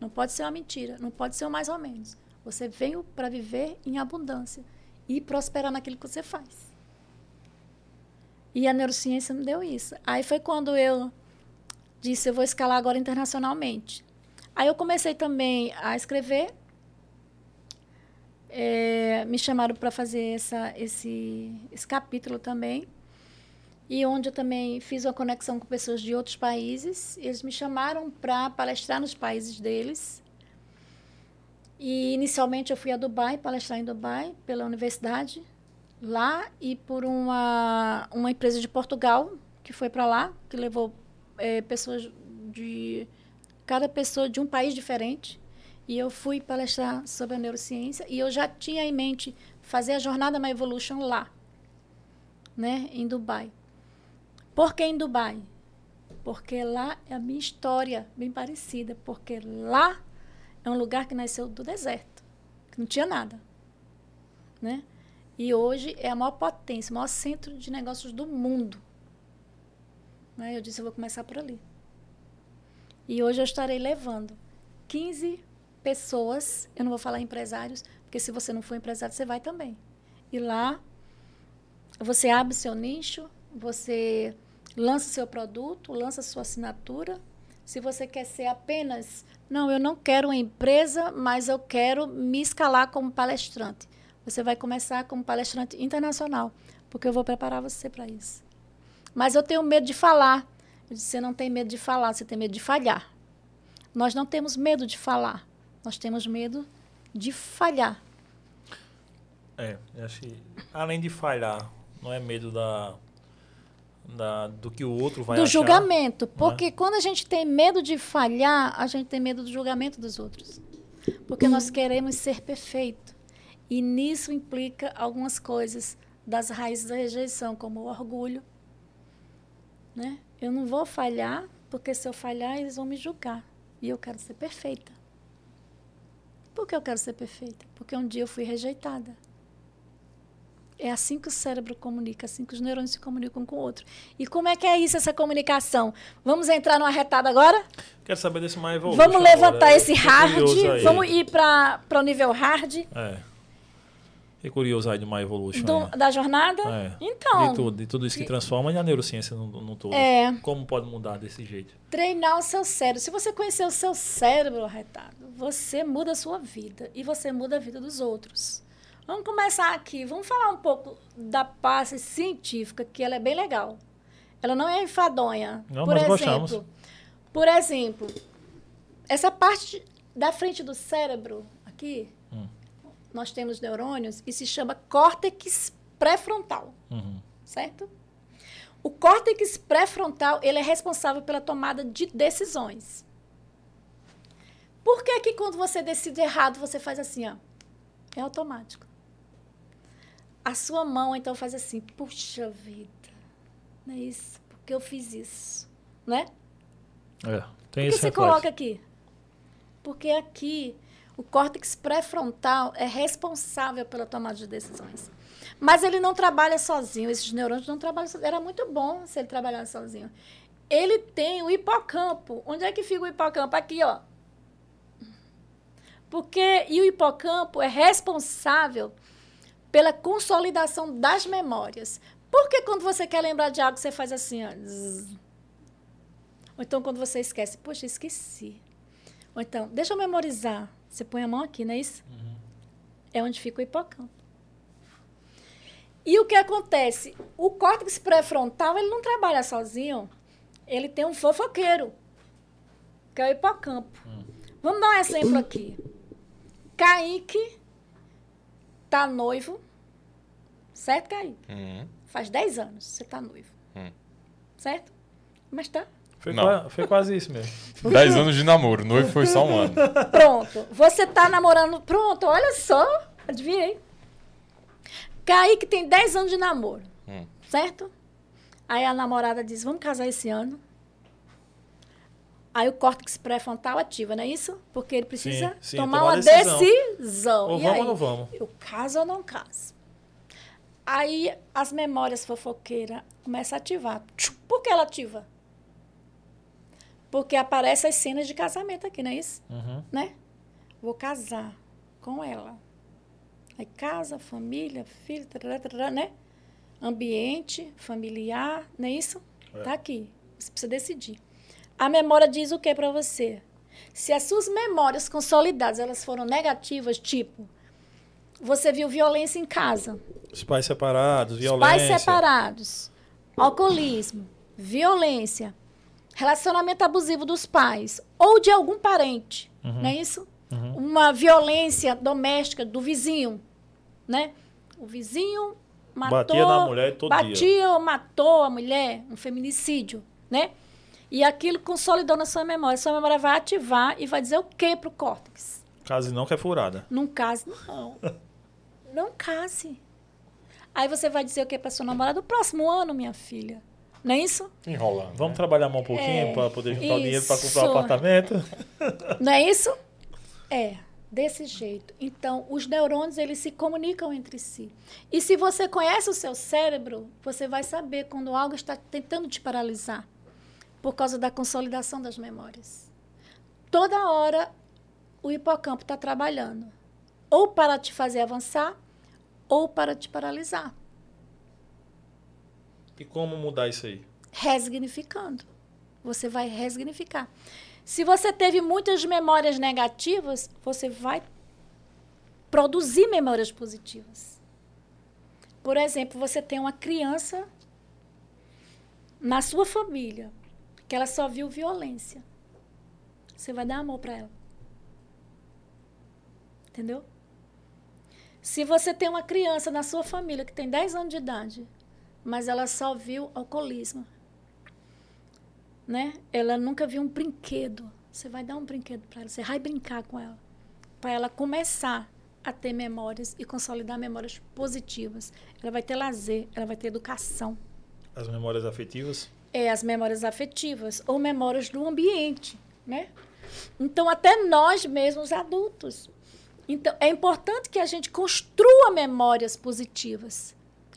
Não pode ser uma mentira, não pode ser um mais ou menos. Você veio para viver em abundância e prosperar naquilo que você faz. E a neurociência me deu isso. Aí foi quando eu disse, eu vou escalar agora internacionalmente. Aí eu comecei também a escrever. É, me chamaram para fazer essa, esse, esse capítulo também. E onde eu também fiz uma conexão com pessoas de outros países. Eles me chamaram para palestrar nos países deles. E inicialmente eu fui a Dubai, palestrar em Dubai, pela universidade lá e por uma, uma empresa de Portugal que foi para lá, que levou é, pessoas de cada pessoa de um país diferente. E eu fui palestrar sobre a neurociência e eu já tinha em mente fazer a jornada My Evolution lá, né, em Dubai. Por que em Dubai? Porque lá é a minha história bem parecida, porque lá é um lugar que nasceu do deserto, que não tinha nada, né? E hoje é a maior potência, o maior centro de negócios do mundo. Né? Eu disse, eu vou começar por ali. E hoje eu estarei levando 15 pessoas, eu não vou falar empresários, porque se você não for empresário, você vai também. E lá você abre seu nicho, você lança seu produto, lança sua assinatura. Se você quer ser apenas, não, eu não quero uma empresa, mas eu quero me escalar como palestrante. Você vai começar como palestrante internacional, porque eu vou preparar você para isso. Mas eu tenho medo de falar. Você não tem medo de falar, você tem medo de falhar. Nós não temos medo de falar, nós temos medo de falhar. É, eu acho que além de falhar, não é medo da, da do que o outro vai do achar. julgamento. Porque quando a gente tem medo de falhar, a gente tem medo do julgamento dos outros. Porque nós queremos ser perfeito. E nisso implica algumas coisas das raízes da rejeição, como o orgulho. Né? Eu não vou falhar, porque se eu falhar, eles vão me julgar. E eu quero ser perfeita. Por que eu quero ser perfeita? Porque um dia eu fui rejeitada. É assim que o cérebro comunica, assim que os neurônios se comunicam com o outro. E como é que é isso, essa comunicação? Vamos entrar numa retada agora? Quero saber desse mais Vamos levantar agora. esse hard. Vamos ir para o nível hard É. Fiquei curioso aí do My Evolution. do- aí. da jornada? É. Então, de tudo, de tudo isso que transforma e a neurociência no, no todo. É. Como pode mudar desse jeito? treinar o seu cérebro. Se você conhecer o seu cérebro retado, você muda a sua vida e você muda a vida dos outros. Vamos começar aqui. Vamos falar um pouco da parte científica, que ela é bem legal. Ela não é enfadonha. Não, por nós exemplo, gostamos. por exemplo, essa parte da frente do cérebro aqui. Nós temos neurônios e se chama córtex pré-frontal Uhum. certo? O córtex pré-frontal, ele é responsável pela tomada de decisões. Por que que quando você decide errado, você faz assim, ó? É automático. A sua mão, então, faz assim, puxa vida, não é isso? Porque eu fiz isso, né? É. Tem Por que você reflexo. coloca aqui? Porque aqui o córtex pré-frontal é responsável pela tomada de decisões. Mas ele não trabalha sozinho, esses neurônios não trabalham sozinho. Era muito bom se ele trabalhasse sozinho. Ele tem o hipocampo. Onde é que fica o hipocampo? Aqui, ó. Porque e o hipocampo é responsável pela consolidação das memórias. Por que quando você quer lembrar de algo, você faz assim, ó? Ou então quando você esquece, poxa, esqueci. Ou então, deixa eu memorizar. Você põe a mão aqui, não é isso? É onde fica o hipocampo. E o que acontece? O córtex pré-frontal, ele não trabalha sozinho. Ele tem um fofoqueiro, que é o hipocampo. Vamos dar um exemplo aqui. Kaique tá noivo, certo, Kaique? Uhum. Faz 10 anos você tá noivo. Hum. Certo? Mas tá. Foi, Não. qua- foi quase isso mesmo. 10 anos de namoro, noivo foi só um ano. Pronto. Você tá namorando. Pronto, olha só. Adivinhei. Kaique tem 10 anos de namoro. Hum. Certo? Aí a namorada diz: Vamos casar esse ano. Aí o córtex pré-frontal ativa, não é isso? Porque ele precisa Sim, sim, tomar tomar uma decisão. decisão. Ou E vamos aí? ou não vamos? Eu caso ou não caso? Aí as memórias fofoqueiras começam a ativar. Por que ela ativa? Porque aparecem as cenas de casamento aqui, não é isso? Uhum. Né? Vou casar com ela. Aí casa, família, filho, tarará, tarará, né? Ambiente, familiar, não é isso? É. Tá aqui. Você precisa decidir. A memória diz o que para você? Se as suas memórias consolidadas elas foram negativas, tipo, você viu violência em casa, Os pais separados, os violência. pais separados, alcoolismo, violência, relacionamento abusivo dos pais ou de algum parente, não é isso? Uhum. Uma violência doméstica do vizinho, né? O vizinho matou, Batia na mulher todo dia. batia ou matou a mulher, um feminicídio, né? E aquilo consolidou na sua memória. Sua memória vai ativar e vai dizer o que para o córtex? Case não que é furada. Não case, não. Não case. Aí você vai dizer o que para sua namorada? No próximo ano, minha filha. Não é isso? Enrolando. Vamos trabalhar mais um pouquinho É, para poder juntar o dinheiro para comprar isso. um apartamento? Não é isso? É, desse jeito. Então, os neurônios, eles se comunicam entre si. E se você conhece o seu cérebro, você vai saber quando algo está tentando te paralisar por causa da consolidação das memórias. Toda hora, o hipocampo está trabalhando. Ou para te fazer avançar, ou para te paralisar. E como mudar isso aí? Resignificando. Você vai resignificar. Se você teve muitas memórias negativas, você vai produzir memórias positivas. Por exemplo, você tem uma criança na sua família que ela só viu violência. Você vai dar amor para ela. Entendeu? Se você tem uma criança na sua família que tem 10 anos de idade, mas ela só viu alcoolismo, né? Ela nunca viu um brinquedo. Você vai dar um brinquedo para ela, você vai brincar com ela, para ela começar a ter memórias e consolidar memórias positivas. Ela vai ter lazer, ela vai ter educação. As memórias afetivas? É, as memórias afetivas ou memórias do ambiente, né? Então, até nós mesmos adultos. Então, é importante que a gente construa memórias positivas,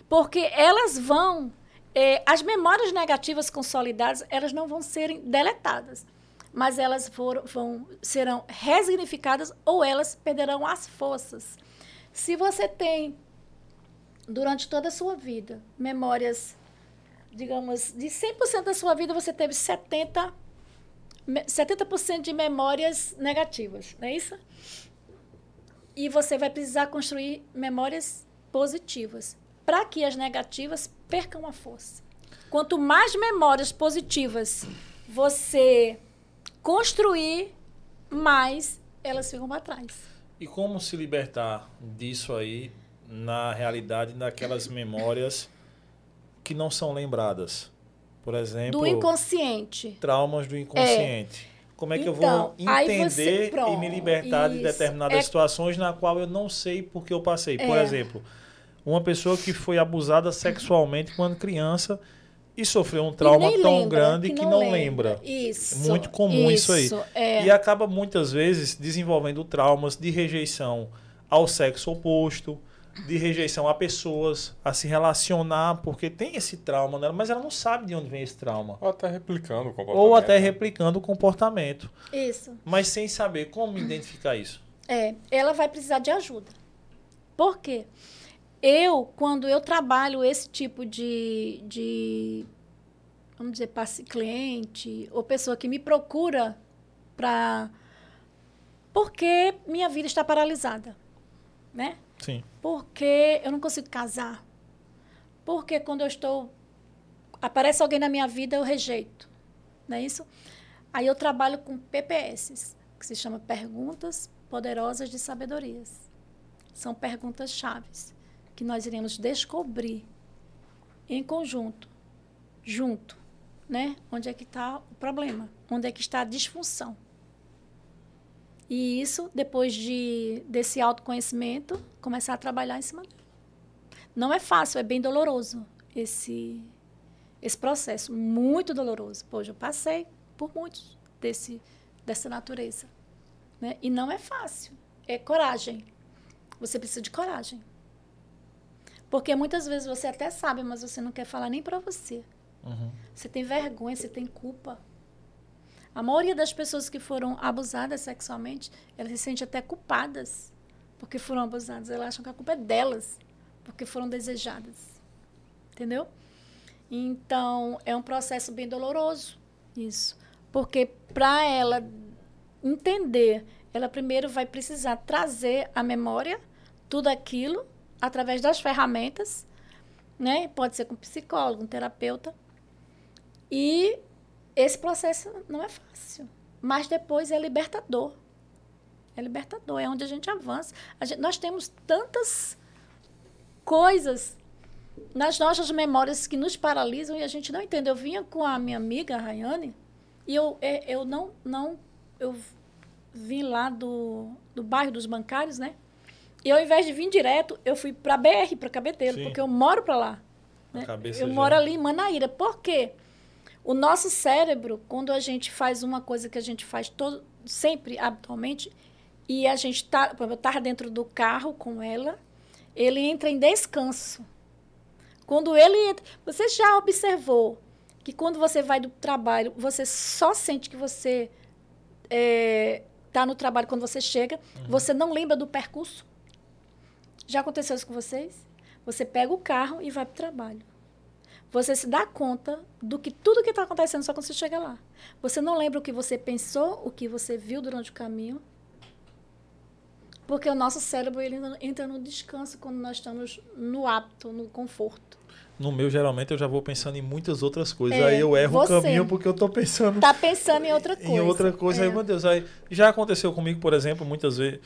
porque elas vão, é, as memórias negativas consolidadas, elas não vão serem deletadas, mas elas vão serão resignificadas ou elas perderão as forças. Se você tem durante toda a sua vida memórias, digamos, de 100% da sua vida você teve 70 70% de memórias negativas, não é isso? E você vai precisar construir memórias positivas para que as negativas percam a força. Quanto mais memórias positivas você construir, mais elas ficam para trás. E como se libertar disso aí na realidade daquelas memórias que não são lembradas? Por exemplo, do inconsciente. Traumas do inconsciente. É. Como é que então, eu vou então, entender você, e me libertar isso, de determinadas é... situações na qual eu não sei porque eu passei? Por é. exemplo, uma pessoa que foi abusada sexualmente quando criança e sofreu um trauma tão lembra, grande que, que não, lembra. lembra. Isso. Muito comum isso, isso aí. É. E acaba muitas vezes desenvolvendo traumas de rejeição ao sexo oposto, de rejeição a pessoas, a se relacionar, porque tem esse trauma nela, mas ela não sabe de onde vem esse trauma. Ou até replicando o comportamento. Ou até replicando o comportamento. Isso. Mas sem saber como identificar isso. É, ela vai precisar de ajuda. Por quê? Eu, quando eu trabalho esse tipo de, de vamos dizer, cliente, ou pessoa que me procura para. Porque minha vida está paralisada. Né? Sim. Porque eu não consigo casar. Porque quando eu estou. Aparece alguém na minha vida, eu rejeito. Não é isso? Aí eu trabalho com PPS, que se chama Perguntas Poderosas de Sabedorias. São perguntas chaves que nós iremos descobrir em conjunto, junto, né? Onde é que está o problema? Onde é que está a disfunção? E isso, depois de, desse autoconhecimento, começar a trabalhar em cima dele. Não é fácil, é bem doloroso esse, esse processo. Muito doloroso. Pois eu passei por muitos desse, dessa natureza. Né? E não é fácil. É coragem. Você precisa de coragem. Porque muitas vezes você até sabe, mas você não quer falar nem para você. Uhum. Você tem vergonha, você tem culpa. A maioria das pessoas que foram abusadas sexualmente, elas se sentem até culpadas porque foram abusadas. Elas acham que a culpa é delas porque foram desejadas. Entendeu? Então, é um processo bem doloroso isso. Porque para ela entender, ela primeiro vai precisar trazer à memória tudo aquilo através das ferramentas, né? Pode ser com psicólogo, um terapeuta. E esse processo não é fácil, mas depois é libertador. É libertador, é onde a gente avança. A gente, nós temos tantas coisas nas nossas memórias que nos paralisam e a gente não entende. Eu vinha com a minha amiga, a Rayane, e eu, é, eu não, não, eu vim lá do, do bairro dos bancários, né? E ao invés de vir direto, eu fui para BR, para Cabedelo, porque eu moro para lá. Né? Eu já... moro ali em Manaíra. Por quê? O nosso cérebro, quando a gente faz uma coisa que a gente faz todo, sempre, habitualmente, e a gente está, eu estava dentro do carro com ela, ele entra em descanso. Quando ele entra, você já observou que quando você vai do trabalho, você só sente que você está é, tá no trabalho quando você chega, uhum. você não lembra do percurso? Já aconteceu isso com vocês? Você pega o carro e vai para o trabalho. Você se dá conta do que tudo que está acontecendo só quando você chega lá. Você não lembra o que você pensou, o que você viu durante o caminho. Porque o nosso cérebro ele entra no descanso quando nós estamos no hábito, no conforto. No meu, geralmente, eu já vou pensando em muitas outras coisas. É, aí eu erro o caminho porque eu tô pensando Tá pensando em outra coisa. em outra coisa. É. Aí, meu Deus, aí já aconteceu comigo, por exemplo, muitas vezes,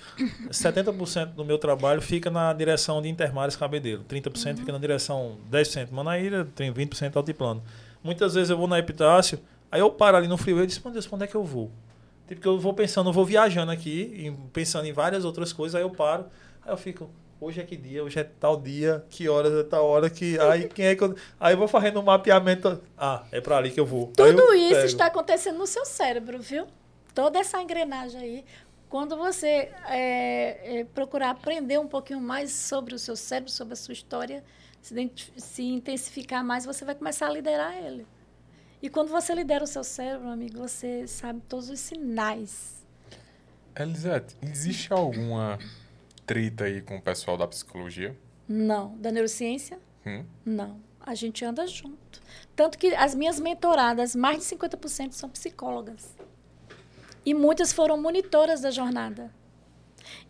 70% do meu trabalho fica na direção de Intermares Cabedelo, 30% fica na direção 10% Manaíra, tem 20% Altiplano. Muitas vezes eu vou na Epitácio, aí eu paro ali no freeway e disse, meu Deus, pra onde é que eu vou? Tipo, que eu vou pensando, eu vou viajando aqui, e pensando em várias outras coisas, aí eu paro, aí eu fico, hoje é que dia, hoje é tal dia, que horas é tal hora, que. Aí quem é que eu. Aí eu vou fazendo um mapeamento. Ah, é pra ali que eu vou. Tudo eu isso pego. está acontecendo no seu cérebro, viu? Toda essa engrenagem aí. Quando você é, é, procurar aprender um pouquinho mais sobre o seu cérebro, sobre a sua história, se, se intensificar mais, você vai começar a liderar ele. E quando você lidera o seu cérebro, amigo, você sabe todos os sinais. Elisete, existe alguma treta aí com o pessoal da psicologia? Não. Da neurociência? Hum? Não. A gente anda junto. Tanto que as minhas mentoradas, mais de 50% são psicólogas. E muitas foram monitoras da jornada.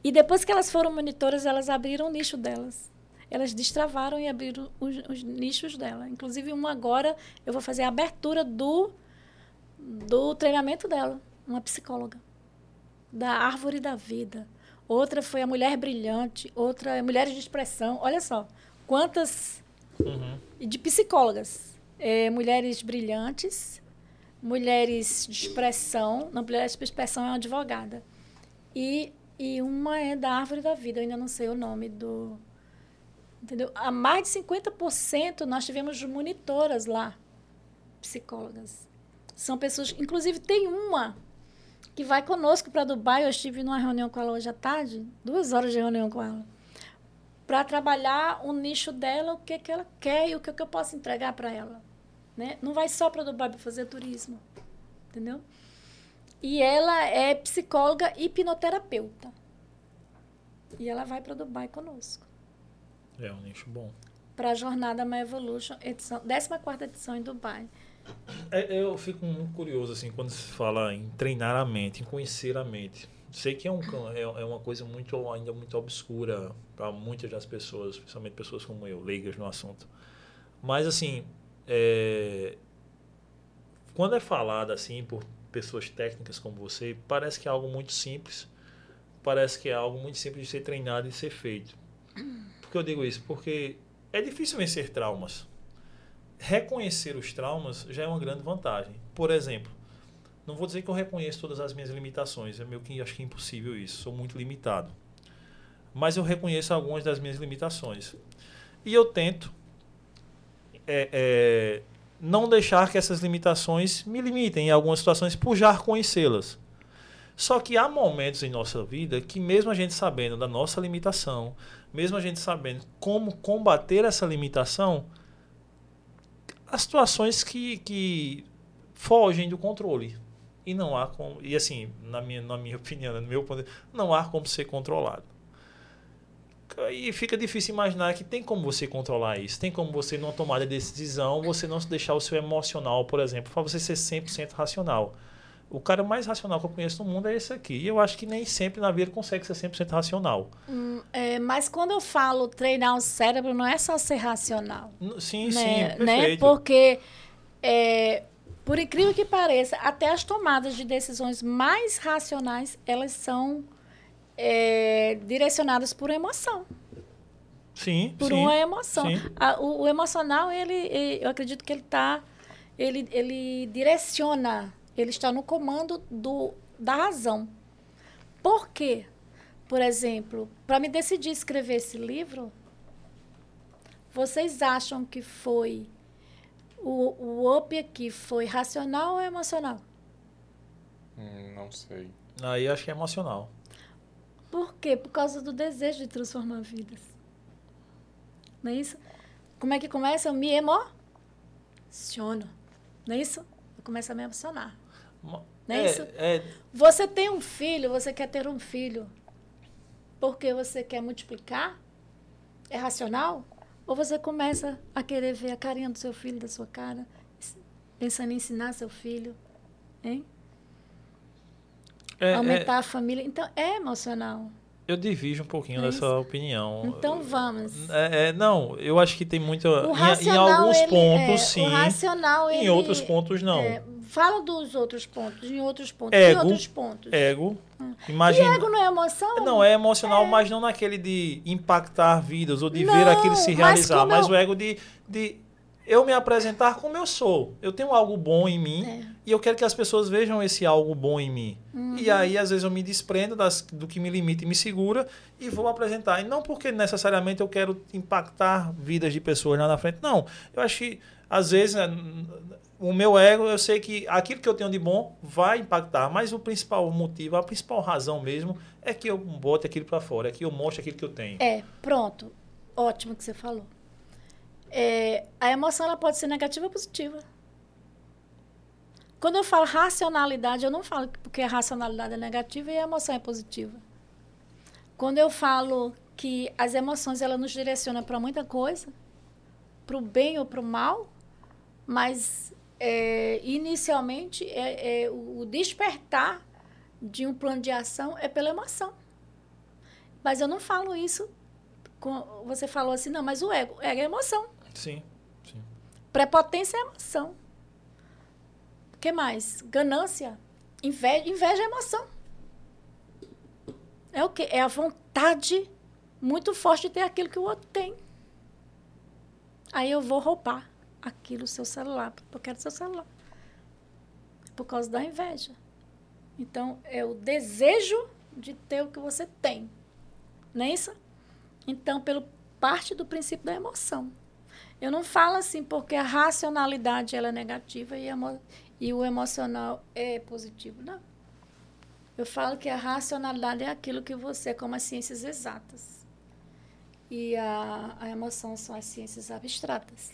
E depois que elas foram monitoras, elas abriram o nicho delas. Elas destravaram e abriram os, os nichos dela. Inclusive, uma agora, eu vou fazer a abertura do, do treinamento dela, uma psicóloga. Da árvore da vida. Outra foi a mulher brilhante, outra é mulheres de expressão. Olha só, quantas Uhum. e de psicólogas. É, mulheres brilhantes, mulheres de expressão. Não, mulheres de expressão é uma advogada. E, e uma é da Árvore da Vida, eu ainda não sei o nome do. Entendeu? A mais de 50% nós tivemos monitoras lá, psicólogas. São pessoas. Inclusive, tem uma que vai conosco para Dubai. Eu estive numa reunião com ela hoje à tarde, duas horas de reunião com ela para trabalhar o nicho dela, o que, que ela quer e o que, que eu posso entregar para ela. Né? Não vai só para Dubai para fazer turismo, entendeu? E ela é psicóloga e hipnoterapeuta. E ela vai para Dubai conosco. É um nicho bom. Para a jornada My Evolution, edição, 14 edição em Dubai. É, eu fico muito curioso assim quando se fala em treinar a mente, em conhecer a mente. Sei que é, um, é, é uma coisa muito ainda muito obscura para muitas das pessoas, principalmente pessoas como eu, leigas no assunto. Mas assim, é, quando é falado assim por pessoas técnicas como você, parece que é algo muito simples. Parece que é algo muito simples de ser treinado e ser feito. Por que eu digo isso? Porque é difícil vencer traumas reconhecer os traumas já é uma grande vantagem. Por exemplo, não vou dizer que eu reconheço todas as minhas limitações, é meio que acho que é impossível isso, sou muito limitado. Mas eu reconheço algumas das minhas limitações. E eu tento é, é, não deixar que essas limitações me limitem em algumas situações por já conhecê-las. Só que há momentos em nossa vida que, mesmo a gente sabendo da nossa limitação, mesmo a gente sabendo como combater essa limitação, há situações que, que fogem do controle. E não há como. E assim, na minha, na minha opinião, no meu ponto não há como ser controlado. E fica difícil imaginar que tem como você controlar isso. Tem como você, numa tomada de decisão, você não deixar o seu emocional, por exemplo, para você ser 100% racional. O cara mais racional que eu conheço no mundo é esse aqui. E eu acho que nem sempre na vida consegue ser 100% racional. Hum, é, mas quando eu falo treinar o cérebro, não é só ser racional. Sim, né? sim, né? perfeito. Porque, é, por incrível que pareça, até as tomadas de decisões mais racionais, elas são é, direcionadas por emoção. Sim, Por sim. uma emoção. A- o, o emocional, ele, ele- eu acredito que ele está, ele, ele direciona, ele está no comando do, da razão. Por quê? Por exemplo, para me decidir escrever esse livro, vocês acham que foi o, o up aqui foi racional ou emocional? Hum, não sei. Aí acho que é emocional. Por quê? Por causa do desejo de transformar vidas. Não é isso? Como é que começa? Eu me emociono. Não é isso? Eu começo a me emocionar. Não é isso? é- Você tem um filho, você quer ter um filho porque você quer multiplicar? É racional? Ou você começa a querer ver a carinha do seu filho, da sua cara, pensando em ensinar seu filho, hein? é- Aumentar a família. Então, é emocional. Eu divido um pouquinho é dessa opinião. Então vamos. É, é, não, eu acho que tem muita. O Em, em alguns ele- pontos, é, sim. O racional, Em ele- outros pontos, não. é, fala dos outros pontos, em outros pontos, Ego. em outros pontos. Ego. E Imagina. ego não é emoção? Não, é emocional, mas não naquele de impactar vidas ou de ver Não, aquilo se mas realizar, como mas eu- o ego de, de eu me apresentar como eu sou. Eu tenho algo bom em mim. E eu quero que as pessoas vejam esse algo bom em mim. Uhum. E aí, às vezes, eu me desprendo das, do que me limita e me segura e vou apresentar. E não porque necessariamente eu quero impactar vidas de pessoas lá na frente. Não. Eu acho que, às vezes, né, o meu ego, eu sei que aquilo que eu tenho de bom vai impactar, mas o principal motivo, a principal razão mesmo, é que eu bote aquilo para fora, é que eu mostre aquilo que eu tenho. É, pronto. Ótimo que você falou. É, a emoção ela pode ser negativa ou positiva. Quando eu falo racionalidade, eu não falo que porque a racionalidade é negativa e a emoção é positiva. Quando eu falo que as emoções ela nos direcionam para muita coisa, para o bem ou para o mal, mas é, inicialmente é, é o despertar de um plano de ação é pela emoção. Mas eu não falo isso. Com, você falou assim, não, mas o ego. O ego é emoção. Sim, sim. Prepotência é emoção. Que mais? Ganância. Inveja, inveja é emoção. É o quê? É a vontade muito forte de ter aquilo que o outro tem. Aí eu vou roubar aquilo, seu celular, porque eu quero seu celular. Por causa da inveja. Então, é o desejo de ter o que você tem. Não é isso? Então, pelo parte do princípio da emoção. Eu não falo assim porque a racionalidade ela é negativa e, emo e o emocional é positivo. Não. Eu falo que a racionalidade é aquilo que você, como as ciências exatas. E a, a emoção são as ciências abstratas.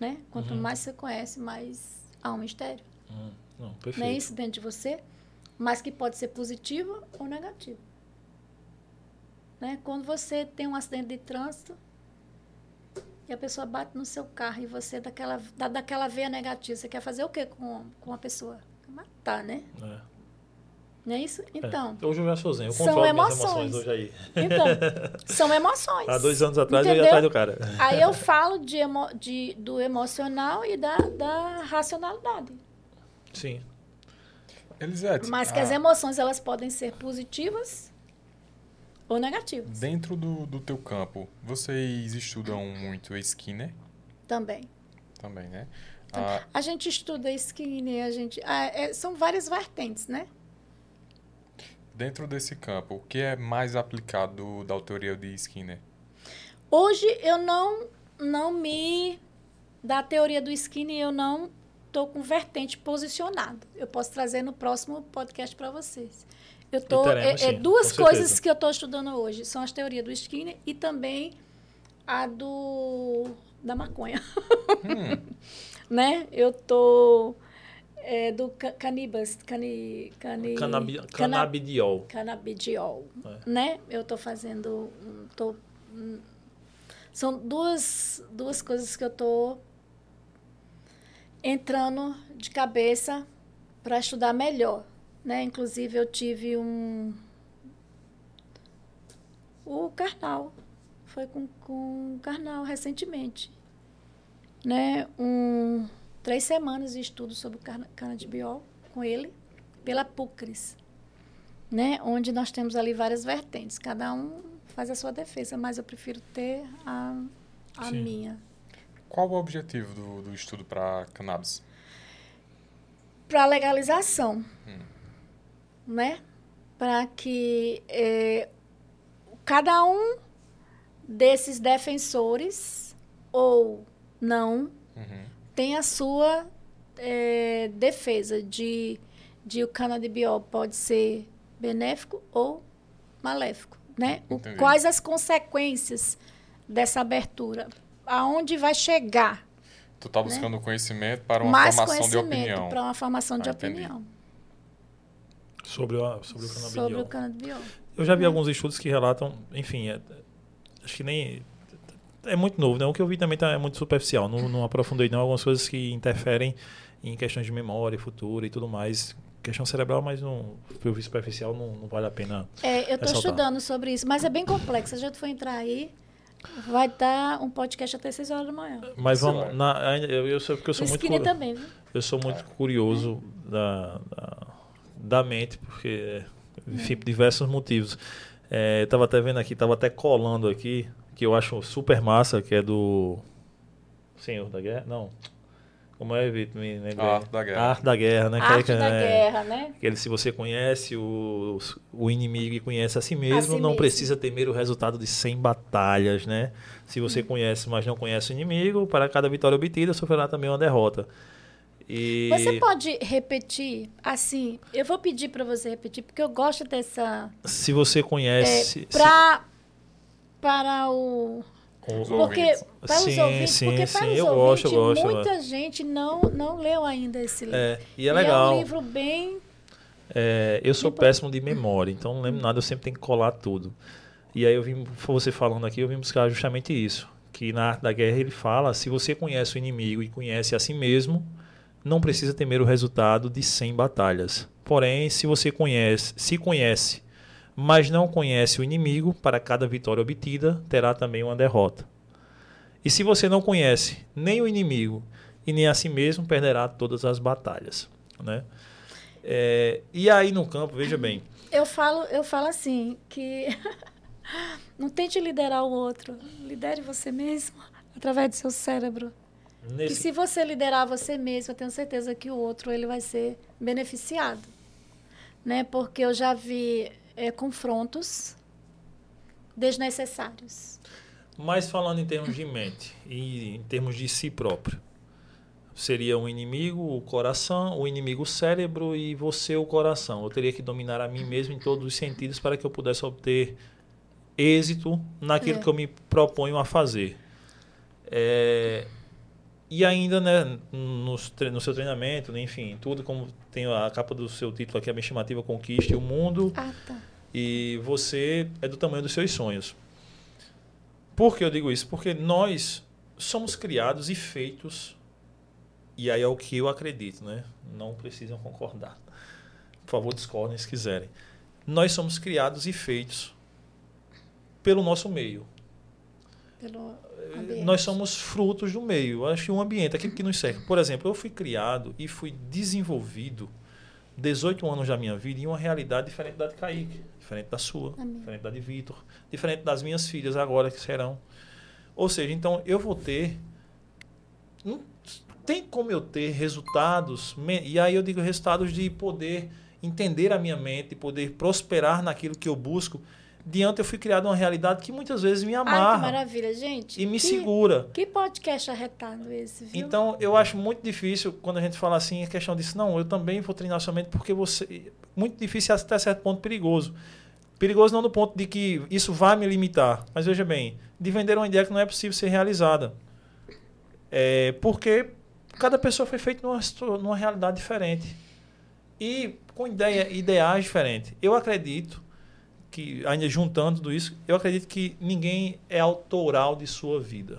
Né? Quanto Uhum. mais você conhece, mais há um mistério. Hum, não, perfeito. Não é isso dentro de você? Mas que pode ser positiva ou negativa. Né? Quando você tem um acidente de trânsito e a pessoa bate no seu carro e você daquela, dá daquela veia negativa, você quer fazer o quê com, com a pessoa? Matar, né? É. Não é isso? Então, É. Hoje eu já zen, eu São controlo minhas emoções. emoções hoje aí. então são emoções. Há dois anos atrás eu Entendeu? ia atrás do cara. Aí eu falo de emo, de, do emocional e da, da racionalidade. Sim. Elisete, Mas que as emoções elas podem ser positivas ou negativas dentro do, do teu campo, vocês estudam muito Skinner também. também, né? Ah, A gente estuda skinny, a gente. ah, é, são várias vertentes, né? dentro desse campo, o que é mais aplicado da teoria de Skinner? Hoje eu não, não me. Da teoria do skinny, eu não estou com vertente posicionada. Eu posso trazer no próximo podcast para vocês. Eu tô, teremos, é, é sim, duas coisas que eu estou estudando hoje. São as teorias do skinny e também a do da maconha. Hum, né? Eu tô é, do ca- canibas, cani, cani, Canabi, cana- canabidiol. canabidiol, É. né? Eu tô fazendo, tô, são duas, duas coisas que eu tô entrando de cabeça para estudar melhor, né? Inclusive eu tive um o carnal, foi com com o carnal recentemente, né? Um três semanas de estudo sobre canabidiol com ele pela PUCRIS né? Onde nós temos ali várias vertentes. Cada um faz a sua defesa, mas eu prefiro ter a, a Sim. minha. qual o objetivo do, do estudo para cannabis? Para legalização, Hum. Né? Para que eh, cada um desses defensores ou não Uhum. tem a sua eh, defesa de, de o canabidiol pode ser benéfico ou maléfico, né? O- quais as consequências dessa abertura? Aonde vai chegar Tu tá buscando conhecimento para uma Né? mais formação de conhecimento opinião. para uma formação de Ah, entendi. Sobre o, sobre o canabidiol. sobre o canabidiol. Eu já vi alguns estudos que relatam, enfim, é- acho que nem. É muito novo, né? O que eu vi também tá, é muito superficial. Não, não aprofundei, não. Algumas coisas que interferem em questões de memória, futuro e tudo mais. questão cerebral, mas não, pelo superficial não, não vale a pena. É, eu estou estudando sobre isso, mas é bem complexo. Se a gente for entrar aí, vai dar um podcast até 6 horas da manhã. Mas vamos. é. Na, ainda- eu, eu sei porque eu sou muito. Também, viu? Eu sou muito curioso da, da, da mente, porque, enfim, por diversos motivos. É, eu tava até vendo aqui, tava até colando aqui, que eu acho super massa, que é do Senhor da Guerra? Não. Como é, Vitor? Me lembrei. A Arte da Guerra. A Arte da Guerra, né? Que é- Arte que da é- guerra, né? Aquele, se você conhece o, o inimigo e conhece a si mesmo, A si não mesmo. precisa temer o resultado de 100 batalhas, né? Se você conhece, mas não conhece o inimigo, para cada vitória obtida, sofrerá também uma derrota. E... Você pode repetir assim? Eu vou pedir para você repetir, porque eu gosto dessa. Se você É, conhece... pra, para o. se- Os Porque, ouvintes. para os Sim, ouvintes, sim, porque sim, para os eu ouvintes, gosto, eu gosto, eu muita gente não, não leu ainda esse livro. é, e é E legal. é um livro bem. É, eu sou péssimo de memória, então não lembro nada, eu sempre tenho que colar tudo. E aí eu vim, você falando aqui, eu vim buscar justamente isso. Que na arte da guerra ele fala, se você conhece o inimigo e conhece a si mesmo, não precisa temer o resultado de 100 batalhas. Porém, se você conhece, se conhece, mas não conhece o inimigo, para cada vitória obtida, terá também uma derrota. E se você não conhece nem o inimigo e nem a si mesmo, perderá todas as batalhas, né? É, e aí no campo, veja bem, Eu falo, eu falo assim, que não tente liderar o outro. Lidere você mesmo através do seu cérebro. Nesse, se você liderar você mesmo, eu tenho certeza que o outro ele vai ser beneficiado. Né? Porque eu já vi é, confrontos desnecessários. mas falando em termos de mente e em termos de si próprio, seria um inimigo o coração, o inimigo o cérebro e você o coração. Eu teria que dominar a mim mesmo em todos os sentidos para que eu pudesse obter êxito naquilo É. que eu me proponho a fazer. É, e ainda, né, nos no seu treinamento, né, enfim, tudo como tem a capa do seu título aqui, a bem chamativa Conquiste o Mundo, Ah, tá. e você é do tamanho dos seus sonhos. Por que eu digo isso? Porque nós somos criados e feitos, e aí é o que eu acredito, né? Não precisam concordar. Por favor, discordem se quiserem. Nós somos criados e feitos pelo nosso meio. Pelo ambiente. Nós somos frutos do meio. Acho que o ambiente, aquilo que nos cerca. Por exemplo, eu fui criado e fui desenvolvido 18 anos da minha vida em uma realidade diferente da de Kaique, diferente da sua, Amém. diferente da de Vitor, diferente das minhas filhas agora que serão. Ou seja, então eu vou ter. Não tem como eu ter resultados, e aí eu digo resultados de poder entender a minha mente, de poder prosperar naquilo que eu busco. Diante eu fui criado uma realidade que muitas vezes me Ai, que amarra maravilha, gente. e me que, segura. Que podcast arretado esse, viu? Então, eu acho muito difícil quando a gente fala assim, a questão disso, não, eu também vou treinar sua mente porque você. Muito difícil até certo ponto perigoso. Perigoso não do ponto de que isso vai me limitar, mas veja bem, de vender uma ideia que não é possível ser realizada. É, porque cada pessoa foi feita numa, numa realidade diferente. E com ideia, ideais diferentes. Eu acredito que, ainda juntando tudo isso, eu acredito que ninguém é autoral de sua vida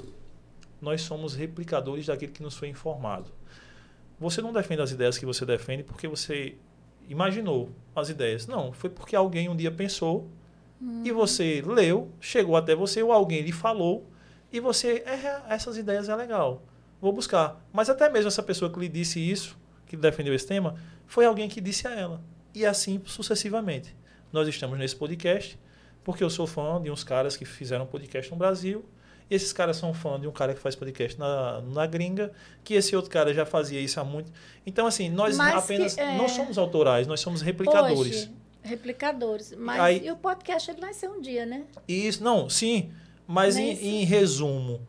nós somos replicadores daquilo que nos foi informado. Você não defende as ideias que você defende porque você imaginou as ideias. Não, foi porque alguém um dia pensou e você leu, chegou até você ou alguém lhe falou e você, é, essas ideias é legal, vou buscar. Mas até mesmo essa pessoa que lhe disse isso, que defendeu esse tema, foi alguém que disse a ela. E assim sucessivamente. Nós estamos nesse podcast porque eu sou fã de uns caras que fizeram podcast no Brasil e esses caras são fã de um cara que faz podcast na, na gringa, que esse outro cara já fazia isso há muito. Então, assim, nós Mas apenas que, é, não somos autorais, nós somos replicadores. Hoje, replicadores. Mas Aí- e o podcast ele nasceu um dia, né? Isso, não, sim, mas em, em resumo,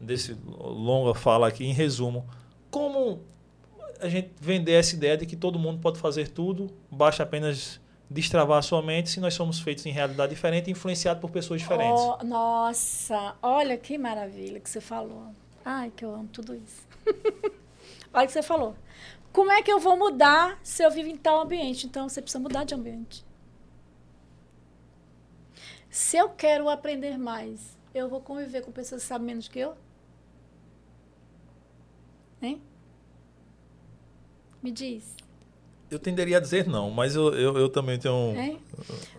desse longa fala aqui, em resumo, como a gente vender essa ideia de que todo mundo pode fazer tudo, basta apenas destravar a sua mente se nós somos feitos em realidade diferente influenciados por pessoas diferentes. Oh, nossa, olha que maravilha que você falou. Ai, que eu amo tudo isso. olha o que você falou. Como é que eu vou mudar se eu vivo em tal ambiente? Então, você precisa mudar de ambiente. Se eu quero aprender mais, eu vou conviver com pessoas que sabem menos que eu? Hein? Me diz. Eu tenderia a dizer não, mas eu, eu, eu também tenho. um- Hein?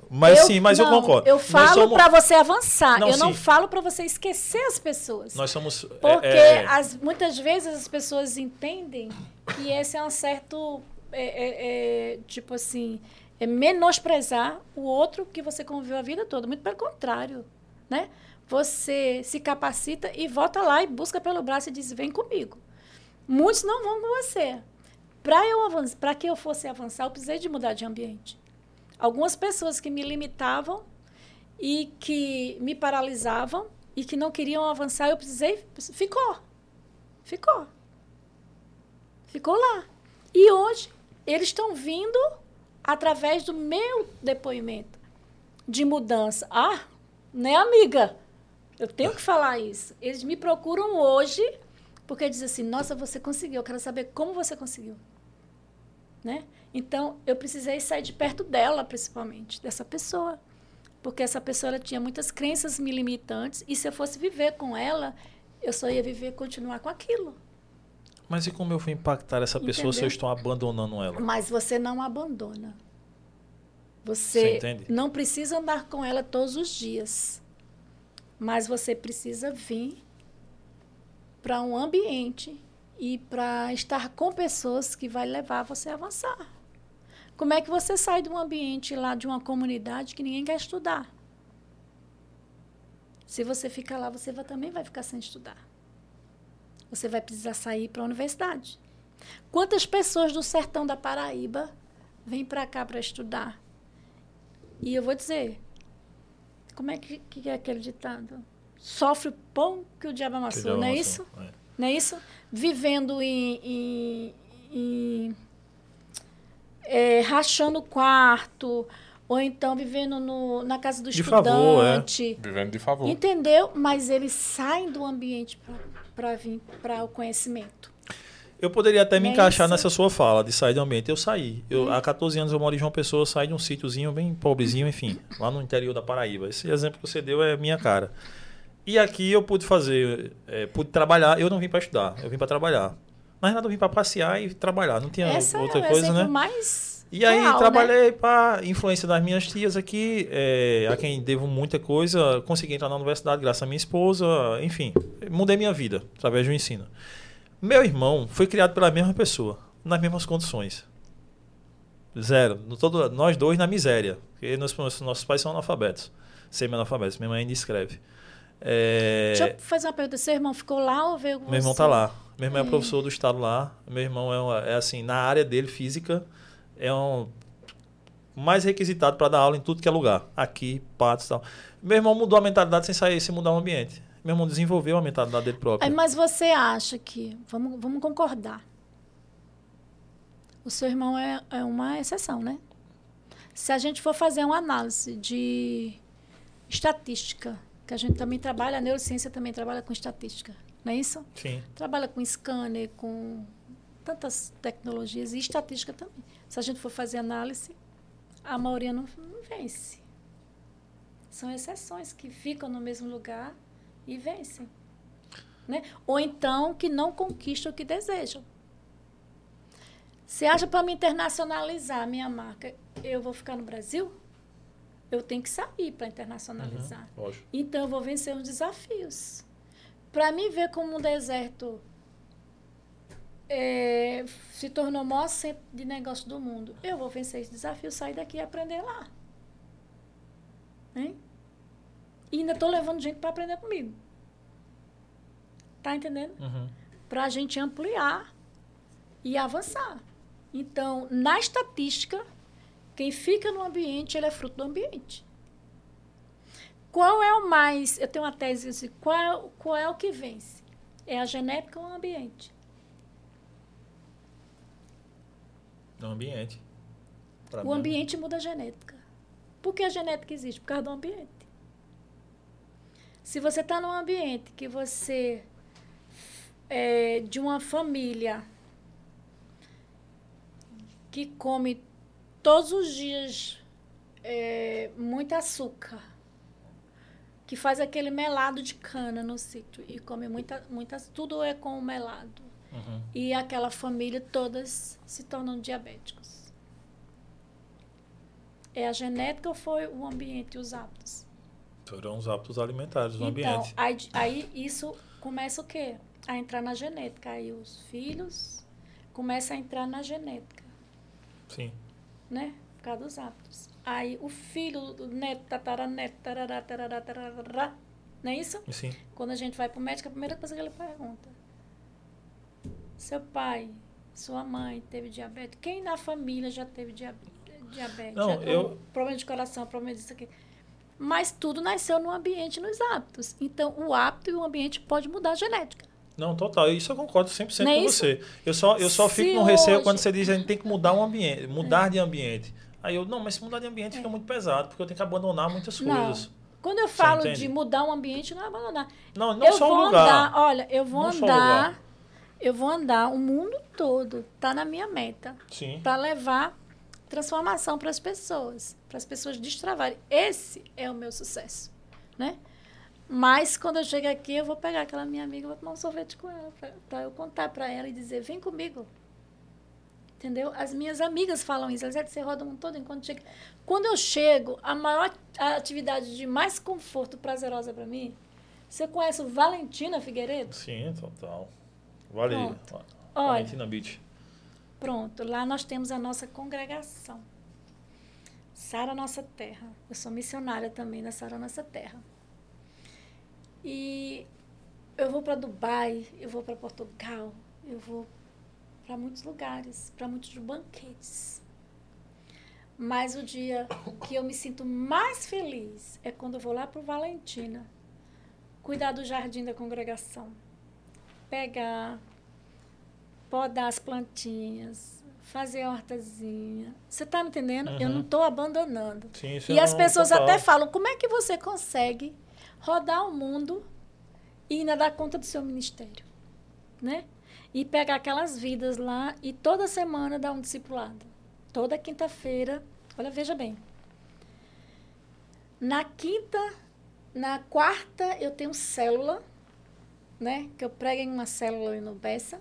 Mas Eu- sim, mas eu não, concordo. Eu falo somos- pra você avançar. Não, eu não sim. falo pra você esquecer as pessoas. Nós somos. Porque é, é, as- muitas vezes as pessoas entendem que esse é um certo. é, é, é, tipo assim. É menosprezar o outro que você conviveu a vida toda. Muito pelo contrário. Né? Você se capacita e volta lá e busca pelo braço e diz: vem comigo. Muitos não vão com você. Para eu para que eu fosse avançar, eu precisei de mudar de ambiente. Algumas pessoas que me limitavam e que me paralisavam e que não queriam avançar, eu precisei. Ficou. Ficou. Ficou lá. E hoje, eles estão vindo através do meu depoimento de mudança. Ah, né, amiga? Eu tenho que falar isso. Eles me procuram hoje porque dizem assim: nossa, você conseguiu, eu quero saber como você conseguiu. Né? Então, eu precisei sair de perto dela, principalmente, dessa pessoa. Porque essa pessoa ela tinha muitas crenças me limitantes, e se eu fosse viver com ela, eu só ia viver continuar com aquilo. Mas e como eu vou impactar essa pessoa se eu Entendeu? estou abandonando ela? Mas você não abandona. Você Você não precisa andar com ela todos os dias. Mas você precisa vir para um ambiente e para estar com pessoas que vai levar você a avançar. Como é que você sai de um ambiente lá de uma comunidade que ninguém quer estudar? Se você ficar lá, você vai, também vai ficar sem estudar. Você vai precisar sair para a universidade. Quantas pessoas do sertão da Paraíba vêm para cá para estudar? E eu vou dizer, como é que, que é aquele ditado? Sofre o pão que o diabo amassou, não é isso? É. Não é isso? Vivendo em. em- em- é, rachando o quarto, ou então vivendo no, na casa do De favor, é. estudante. Vivendo de favor. Entendeu? Mas eles saem do ambiente para vir para o conhecimento. Eu poderia até me É encaixar isso. nessa sua fala de sair do ambiente. Eu saí. Eu, Há 14 anos eu moro em João Pessoa, eu saí de um sítiozinho bem pobrezinho, enfim, lá no interior da Paraíba. Esse exemplo que você deu é minha cara. E aqui eu pude fazer, é, pude trabalhar. Eu não vim para estudar, eu vim para trabalhar. Na verdade, eu vim para passear e trabalhar. Não tinha Essa outra é coisa, né? mais E aí real, né? trabalhei para influência das minhas tias aqui, é, a quem devo muita coisa, consegui entrar na universidade graças à minha esposa, enfim, mudei minha vida através do ensino. Meu irmão foi criado pela mesma pessoa, nas mesmas condições. Zero. Todo, nós dois na miséria. Porque nós- nossos pais são analfabetos, semi-analfabetos. Minha mãe ainda escreve. É, Deixa eu fazer uma pergunta. Seu irmão ficou lá ou veio meu irmão tá lá. Meu irmão é, É. professor do estado lá. Meu irmão é, uma- é assim, na área dele, física, é um mais requisitado para dar aula em tudo que é lugar. Aqui, patos e tal. Meu irmão mudou a mentalidade sem sair, sem mudar o ambiente. Meu irmão desenvolveu a mentalidade dele próprio. Mas você acha que. Vamos, vamos concordar. O seu irmão é, é uma exceção, né? Se a gente for fazer uma análise de estatística, que a gente também trabalha, a neurociência também trabalha com estatística, não é isso? Sim. Trabalha com scanner, com tantas tecnologias e estatística também. Se a gente for fazer análise, a maioria não, não vence. São exceções que ficam no mesmo lugar e vencem. Né? Ou então que não conquistam o que desejam. Você acha para me internacionalizar a minha marca, eu vou ficar no Brasil? Eu tenho que sair para internacionalizar. Uhum. Então eu vou vencer os desafios. Para mim ver como um deserto é, se tornou o maior centro de negócio do mundo, eu vou vencer esse desafio, sair daqui e aprender lá. Hein? E ainda estou levando gente para aprender comigo. Tá entendendo? Uhum. Para a gente ampliar e avançar. Então, na estatística, quem fica no ambiente, ele é fruto do ambiente. Qual é o mais. Eu tenho uma tese assim: qual é, qual é o que vence? É a genética ou o ambiente? No ambiente. Pra o mim, ambiente muda a genética. Por que a genética existe? Por causa do ambiente. Se você está num ambiente que você é de uma família que come todos os dias é, muito açúcar, que faz aquele melado de cana no sítio e come muita, muitas, tudo é com melado. Uhum. E aquela família todas se tornam diabéticos. É a genética ou foi o ambiente e os hábitos? Foram os hábitos alimentares do então, ambiente. Aí, aí isso começa o quê? A entrar na genética. Aí os filhos começam a entrar na genética, Sim. Né? Por causa dos hábitos. Aí o filho, o neto, tataraneto, tarará, tarará, tarará, não é isso? Sim. Quando a gente vai para o médico, a primeira coisa que ele pergunta: Seu pai, sua mãe teve diabetes? Quem na família já teve dia- diabetes? Não, Já- eu- Problema de coração, problema disso aqui. Mas tudo nasceu no ambiente, nos hábitos. Então, o hábito e o ambiente pode mudar a genética. Não, total. Isso eu concordo 100% Não é com isso? você. Eu só, eu só fico com receio hoje- quando você diz que a gente tem que mudar um ambiente, mudar de ambiente. Aí eu, não, mas se mudar de ambiente fica muito pesado, porque eu tenho que abandonar muitas É. Não. coisas. Quando eu falo de mudar um ambiente, não é abandonar. Não, não eu só vou o lugar. andar, olha, eu vou Não andar, eu vou andar o mundo todo. Tá na minha meta. Sim. para levar transformação para as pessoas, para as pessoas destravarem. Esse é o meu sucesso, né? Mas quando eu chego aqui, eu vou pegar aquela minha amiga, vou tomar um sorvete com ela, para eu contar para ela e dizer: vem comigo. Entendeu? As minhas amigas falam isso. Elas dizem, você roda o mundo todo enquanto chega. Quando eu chego, a maior a atividade de mais conforto prazerosa para mim. Você conhece o Valentina Figueiredo? Sim, total. Vale. Pronto. Valentina Beach. Pronto, lá nós temos a nossa congregação. Sara Nossa Terra. Eu sou missionária também da Sara Nossa Terra. E eu vou para Dubai, eu vou para Portugal, eu vou para muitos lugares, para muitos banquetes. Mas o dia que eu me sinto mais feliz é quando eu vou lá para o Valentina, cuidar do jardim da congregação, pegar podar as plantinhas, fazer a hortazinha. Você está me entendendo? Eu Uhum. não estou abandonando. Sim, isso E as pessoas total. até falam: como é que você consegue rodar o mundo e ainda dar conta do seu ministério? Né? E pegar aquelas vidas lá e toda semana dar um discipulado. Toda quinta-feira. Olha, veja bem. Na quinta, na quarta, eu tenho célula, né? Que eu prego em uma célula ali no Bessa.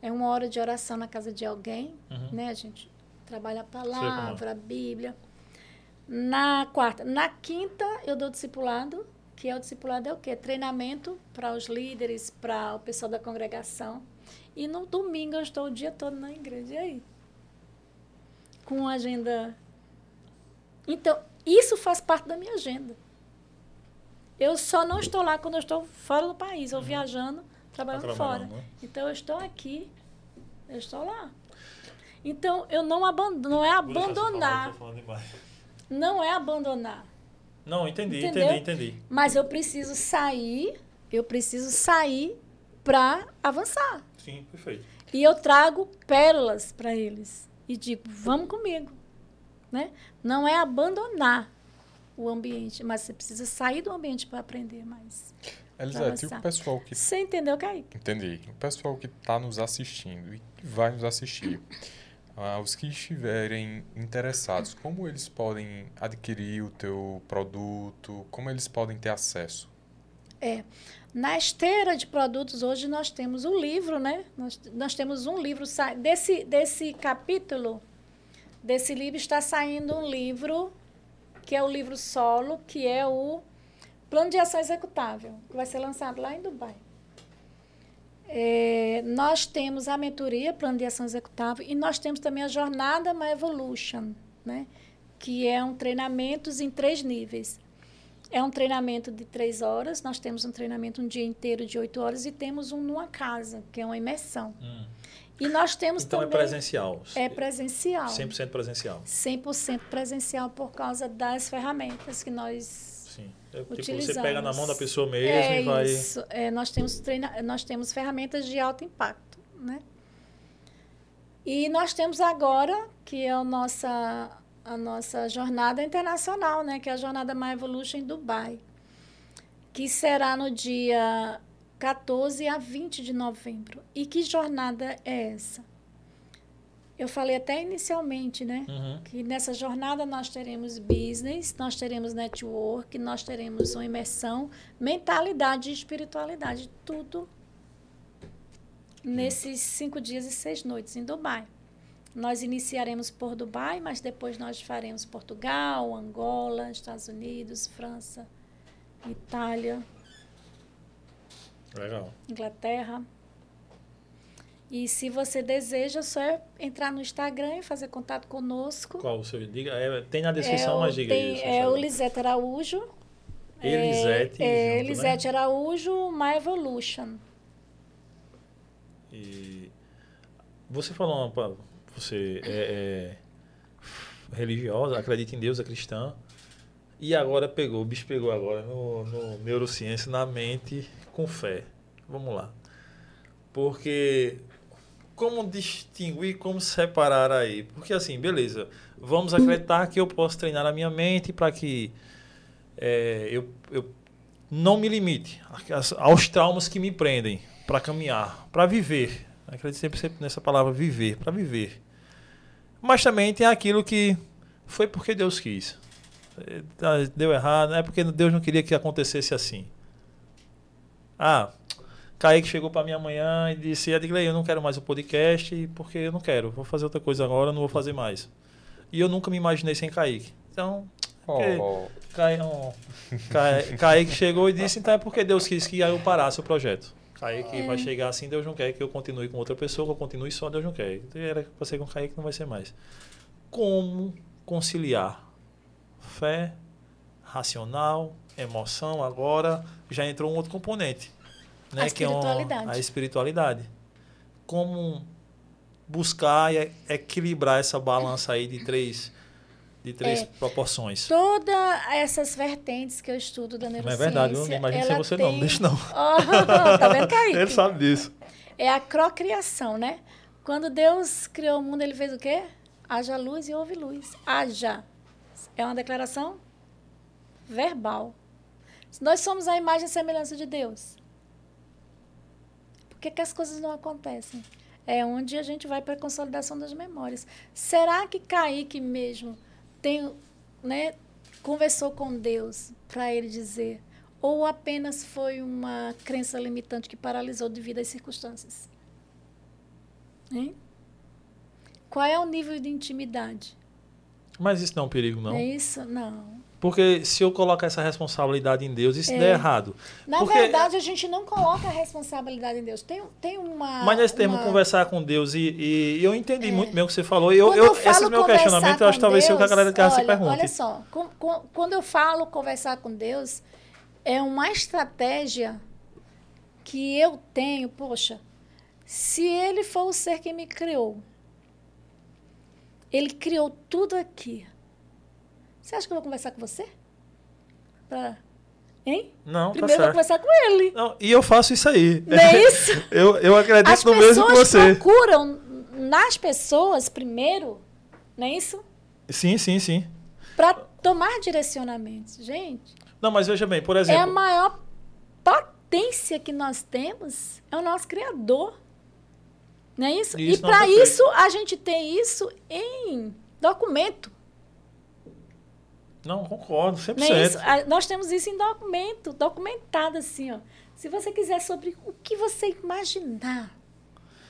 É uma hora de oração na casa de alguém, Uhum. né? A gente trabalha a é. palavra, a Bíblia. Na quarta, na quinta eu dou discipulado, que é o discipulado é o quê? Treinamento para os líderes, para o pessoal da congregação. E no domingo eu estou o dia todo na igreja. E aí? Com a agenda. Então, isso faz parte da minha agenda. Eu só não estou lá quando eu estou fora do país, ou viajando, trabalhando, Tá fora. né? Então, eu estou aqui, eu estou lá. Então, eu não abandono, não é isso essa abandonar. Não é abandonar. Não, entendi, Entendeu? entendi, entendi. Mas eu preciso sair, eu preciso sair para avançar. Sim, perfeito. E eu trago pérolas para eles. E digo, vamos comigo. Né? Não é abandonar o ambiente, mas você precisa sair do ambiente para aprender mais. Elisete, e avançar. o pessoal que Você entendeu, Kaique? Entendi. O pessoal que está nos assistindo e que vai nos assistir, ah, os que estiverem interessados, como eles podem adquirir o teu produto? Como eles podem ter acesso? Na esteira de produtos, hoje nós temos o livro, né? Nós, nós temos um livro. Desse, desse capítulo, desse livro, está saindo um livro, que é o livro solo, que é o Plano de Ação Executável, que vai ser lançado lá em Dubai. É, nós temos a mentoria, Plano de Ação Executável, e nós temos também a Jornada My Evolution, né? que é um treinamento em três níveis. É um treinamento de três horas, nós temos um treinamento um dia inteiro de oito horas e temos um numa casa, que é uma imersão. Hum. E nós temos Então é também... presencial. É presencial. 100% presencial. 100% presencial por causa das ferramentas que nós. É, tipo, você pega na mão da pessoa mesmo é e vai. isso. É, nós temos treina, nós temos ferramentas de alto impacto, né? E nós temos agora que é a nossa a nossa jornada internacional, né? Que é a jornada My Evolution em Dubai, que será no dia 14 a 20 de novembro. E que jornada é essa? Eu falei até inicialmente, né? Uhum. que nessa jornada nós teremos business, nós teremos network, nós teremos uma imersão, mentalidade e espiritualidade, tudo nesses cinco dias e seis noites em Dubai. Nós iniciaremos por Dubai, mas depois nós faremos Portugal, Angola, Estados Unidos, França, Itália, Legal. Inglaterra. E se você deseja, só é entrar no Instagram e fazer contato conosco. Qual o seu? Diga, é, tem na descrição, é mas diga tem, isso. É o Lisete Araújo. Elisete. É, é junto, Elisete né? Araújo, My Evolution. E você falou, uma pa- você é, é religiosa, acredita em Deus, é cristã. E agora pegou, o bicho pegou agora no, no neurociência, na mente, com fé. Vamos lá. Porque como distinguir, como separar aí? Porque assim, beleza, vamos acreditar que eu posso treinar a minha mente para que é, eu, eu não me limite aos traumas que me prendem para caminhar, para viver. Acredito sempre, sempre nessa palavra viver, para viver. Mas também tem aquilo que foi porque Deus quis. Eh, tá, Deu errado, é porque Deus não queria que acontecesse assim. Ah, Kaique chegou para mim amanhã e disse: Edgley, eu não quero mais o podcast porque eu não quero, vou fazer outra coisa agora, não vou fazer mais. E eu nunca me imaginei sem Kaique. Então. Oh, Kai- oh, Kai- Kaique chegou e disse, então é porque Deus quis que eu parasse o projeto. Kaique vai chegar assim, Deus não quer que eu continue com outra pessoa, que eu continue só, Deus não quer. Então, Era para ser com Kaique, não vai ser mais. Como conciliar fé, racional, emoção, agora já entrou um outro componente. Né, A que é um- espiritualidade. a espiritualidade. Como buscar e equilibrar essa balança aí de três, de três É. proporções. Todas essas vertentes que eu estudo da Não é neurociência... verdade, eu não imagino sem você tem... não, não deixa não. Oh, tá vendo, Kaique? Ele sabe disso. É a crocriação, né? Quando Deus criou o mundo, ele fez o quê? Haja luz e houve luz. Haja. É uma declaração verbal. Nós somos a imagem e semelhança de Deus. Que, que as coisas não acontecem? É onde a gente vai para a consolidação das memórias. Será que Kaique mesmo tem, né, conversou com Deus para ele dizer? Ou apenas foi uma crença limitante que paralisou devido às circunstâncias? Hein? Qual é o nível de intimidade? Mas isso não é um perigo, não. É isso? Não. Porque se eu colocar essa responsabilidade em Deus, isso É. der errado. Na Porque- verdade, a gente não coloca a responsabilidade em Deus. Tem, tem uma. Mas nesse termo, uma- conversar com Deus, e, e eu entendi É. muito bem o que você falou. E eu, eu, eu esse falo meu conversar questionamento, eu acho que talvez seja o que a galera Deus, se olha, pergunte. Olha só, com- com- quando eu falo conversar com Deus, é uma estratégia que eu tenho, poxa, se ele for o ser que me criou, ele criou tudo aqui. Você acha que eu vou conversar com você? Pra... Hein? Não, tá Primeiro eu vou conversar com ele. Não, e eu faço isso aí. Não é isso? eu, eu acredito As no mesmo que pessoas você. procuram nas pessoas primeiro, não é isso? Sim, sim, sim. Para tomar direcionamentos. Gente, Não, mas veja bem, por é a exemplo. maior potência que nós temos é o nosso Criador. Não é isso? Isso e para isso, a gente tem isso em documento. Não, concordo, 100%. Não é isso? Nós temos isso em documento, documentado assim, ó. Se você quiser sobre o que você imaginar,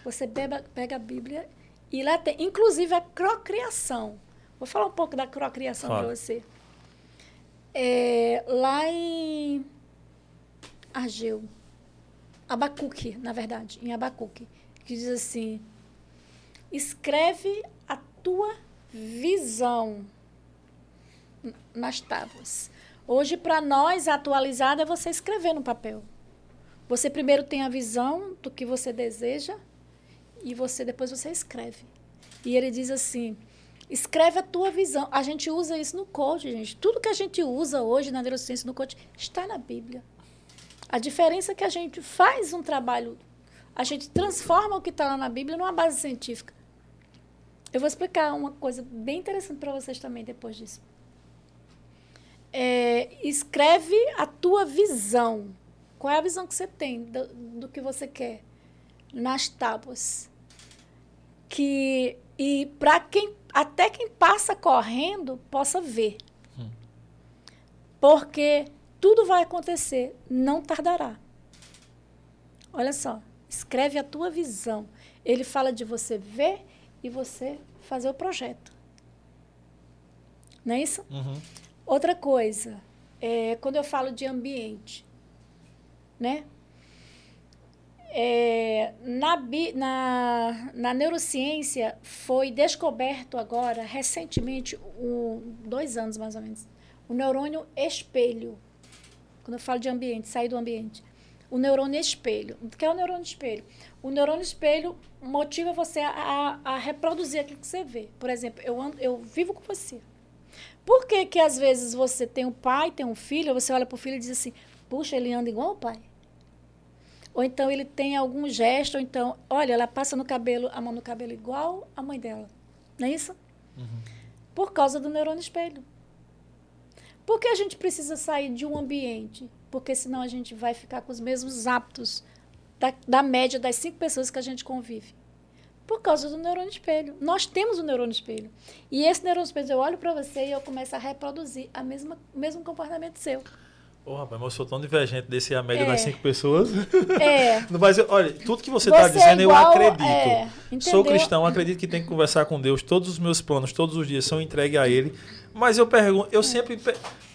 você beba- pega a Bíblia e lá tem, inclusive a crocriação. Vou falar um pouco da crocriação para você. É, lá em Ageu, Abacuque, na verdade, em Abacuque, que diz assim: escreve a tua visão nas tábuas. Hoje, para nós, atualizado é você escrever no papel. Você primeiro tem a visão do que você deseja e você depois você escreve. E ele diz assim: escreve a tua visão. A gente usa isso no coach, gente. Tudo que a gente usa hoje na neurociência no coach está na Bíblia. A diferença é que a gente faz um trabalho, a gente transforma o que está lá na Bíblia numa base científica. Eu vou explicar uma coisa bem interessante para vocês também depois disso. É, escreve a tua visão. Qual é a visão que você tem do, do que você quer nas tábuas? Que e para quem até quem passa correndo possa ver. Porque tudo vai acontecer, não tardará. Olha só, escreve a tua visão. Ele fala de você ver e você fazer o projeto. Não é isso? Uhum. Outra coisa, é, quando eu falo de ambiente, né? É, na, na, na neurociência foi descoberto agora, recentemente, um, dois anos mais ou menos, o neurônio espelho. Quando eu falo de ambiente, sair do ambiente. O neurônio espelho. O que é o neurônio espelho? O neurônio espelho motiva você a, a, a reproduzir aquilo que você vê. Por exemplo, eu, ando, eu vivo com você. Por que, que às vezes você tem um pai, tem um filho, você olha para o filho e diz assim, puxa, ele anda igual o pai. Ou então ele tem algum gesto, ou então, olha, ela passa no cabelo, a mão no cabelo igual a mãe dela. Não é isso? Por causa do neurônio espelho. Por que a gente precisa sair de um ambiente? Porque senão a gente vai ficar com os mesmos hábitos da, da média das cinco pessoas que a gente convive. Por causa do neurônio espelho. Nós temos o neurônio espelho. E esse neurônio espelho, eu olho para você e eu começo a reproduzir a mesma, o mesmo comportamento seu. Ô, rapaz, mas eu sou tão divergente desse a média É. das cinco pessoas. É. Mas, olha, tudo que você está é dizendo, igual, eu acredito. é, Sou entendeu? cristão, acredito que tem que conversar com Deus. Todos os meus planos, todos os dias são entregues a Ele. Mas eu pergunto, eu sempre.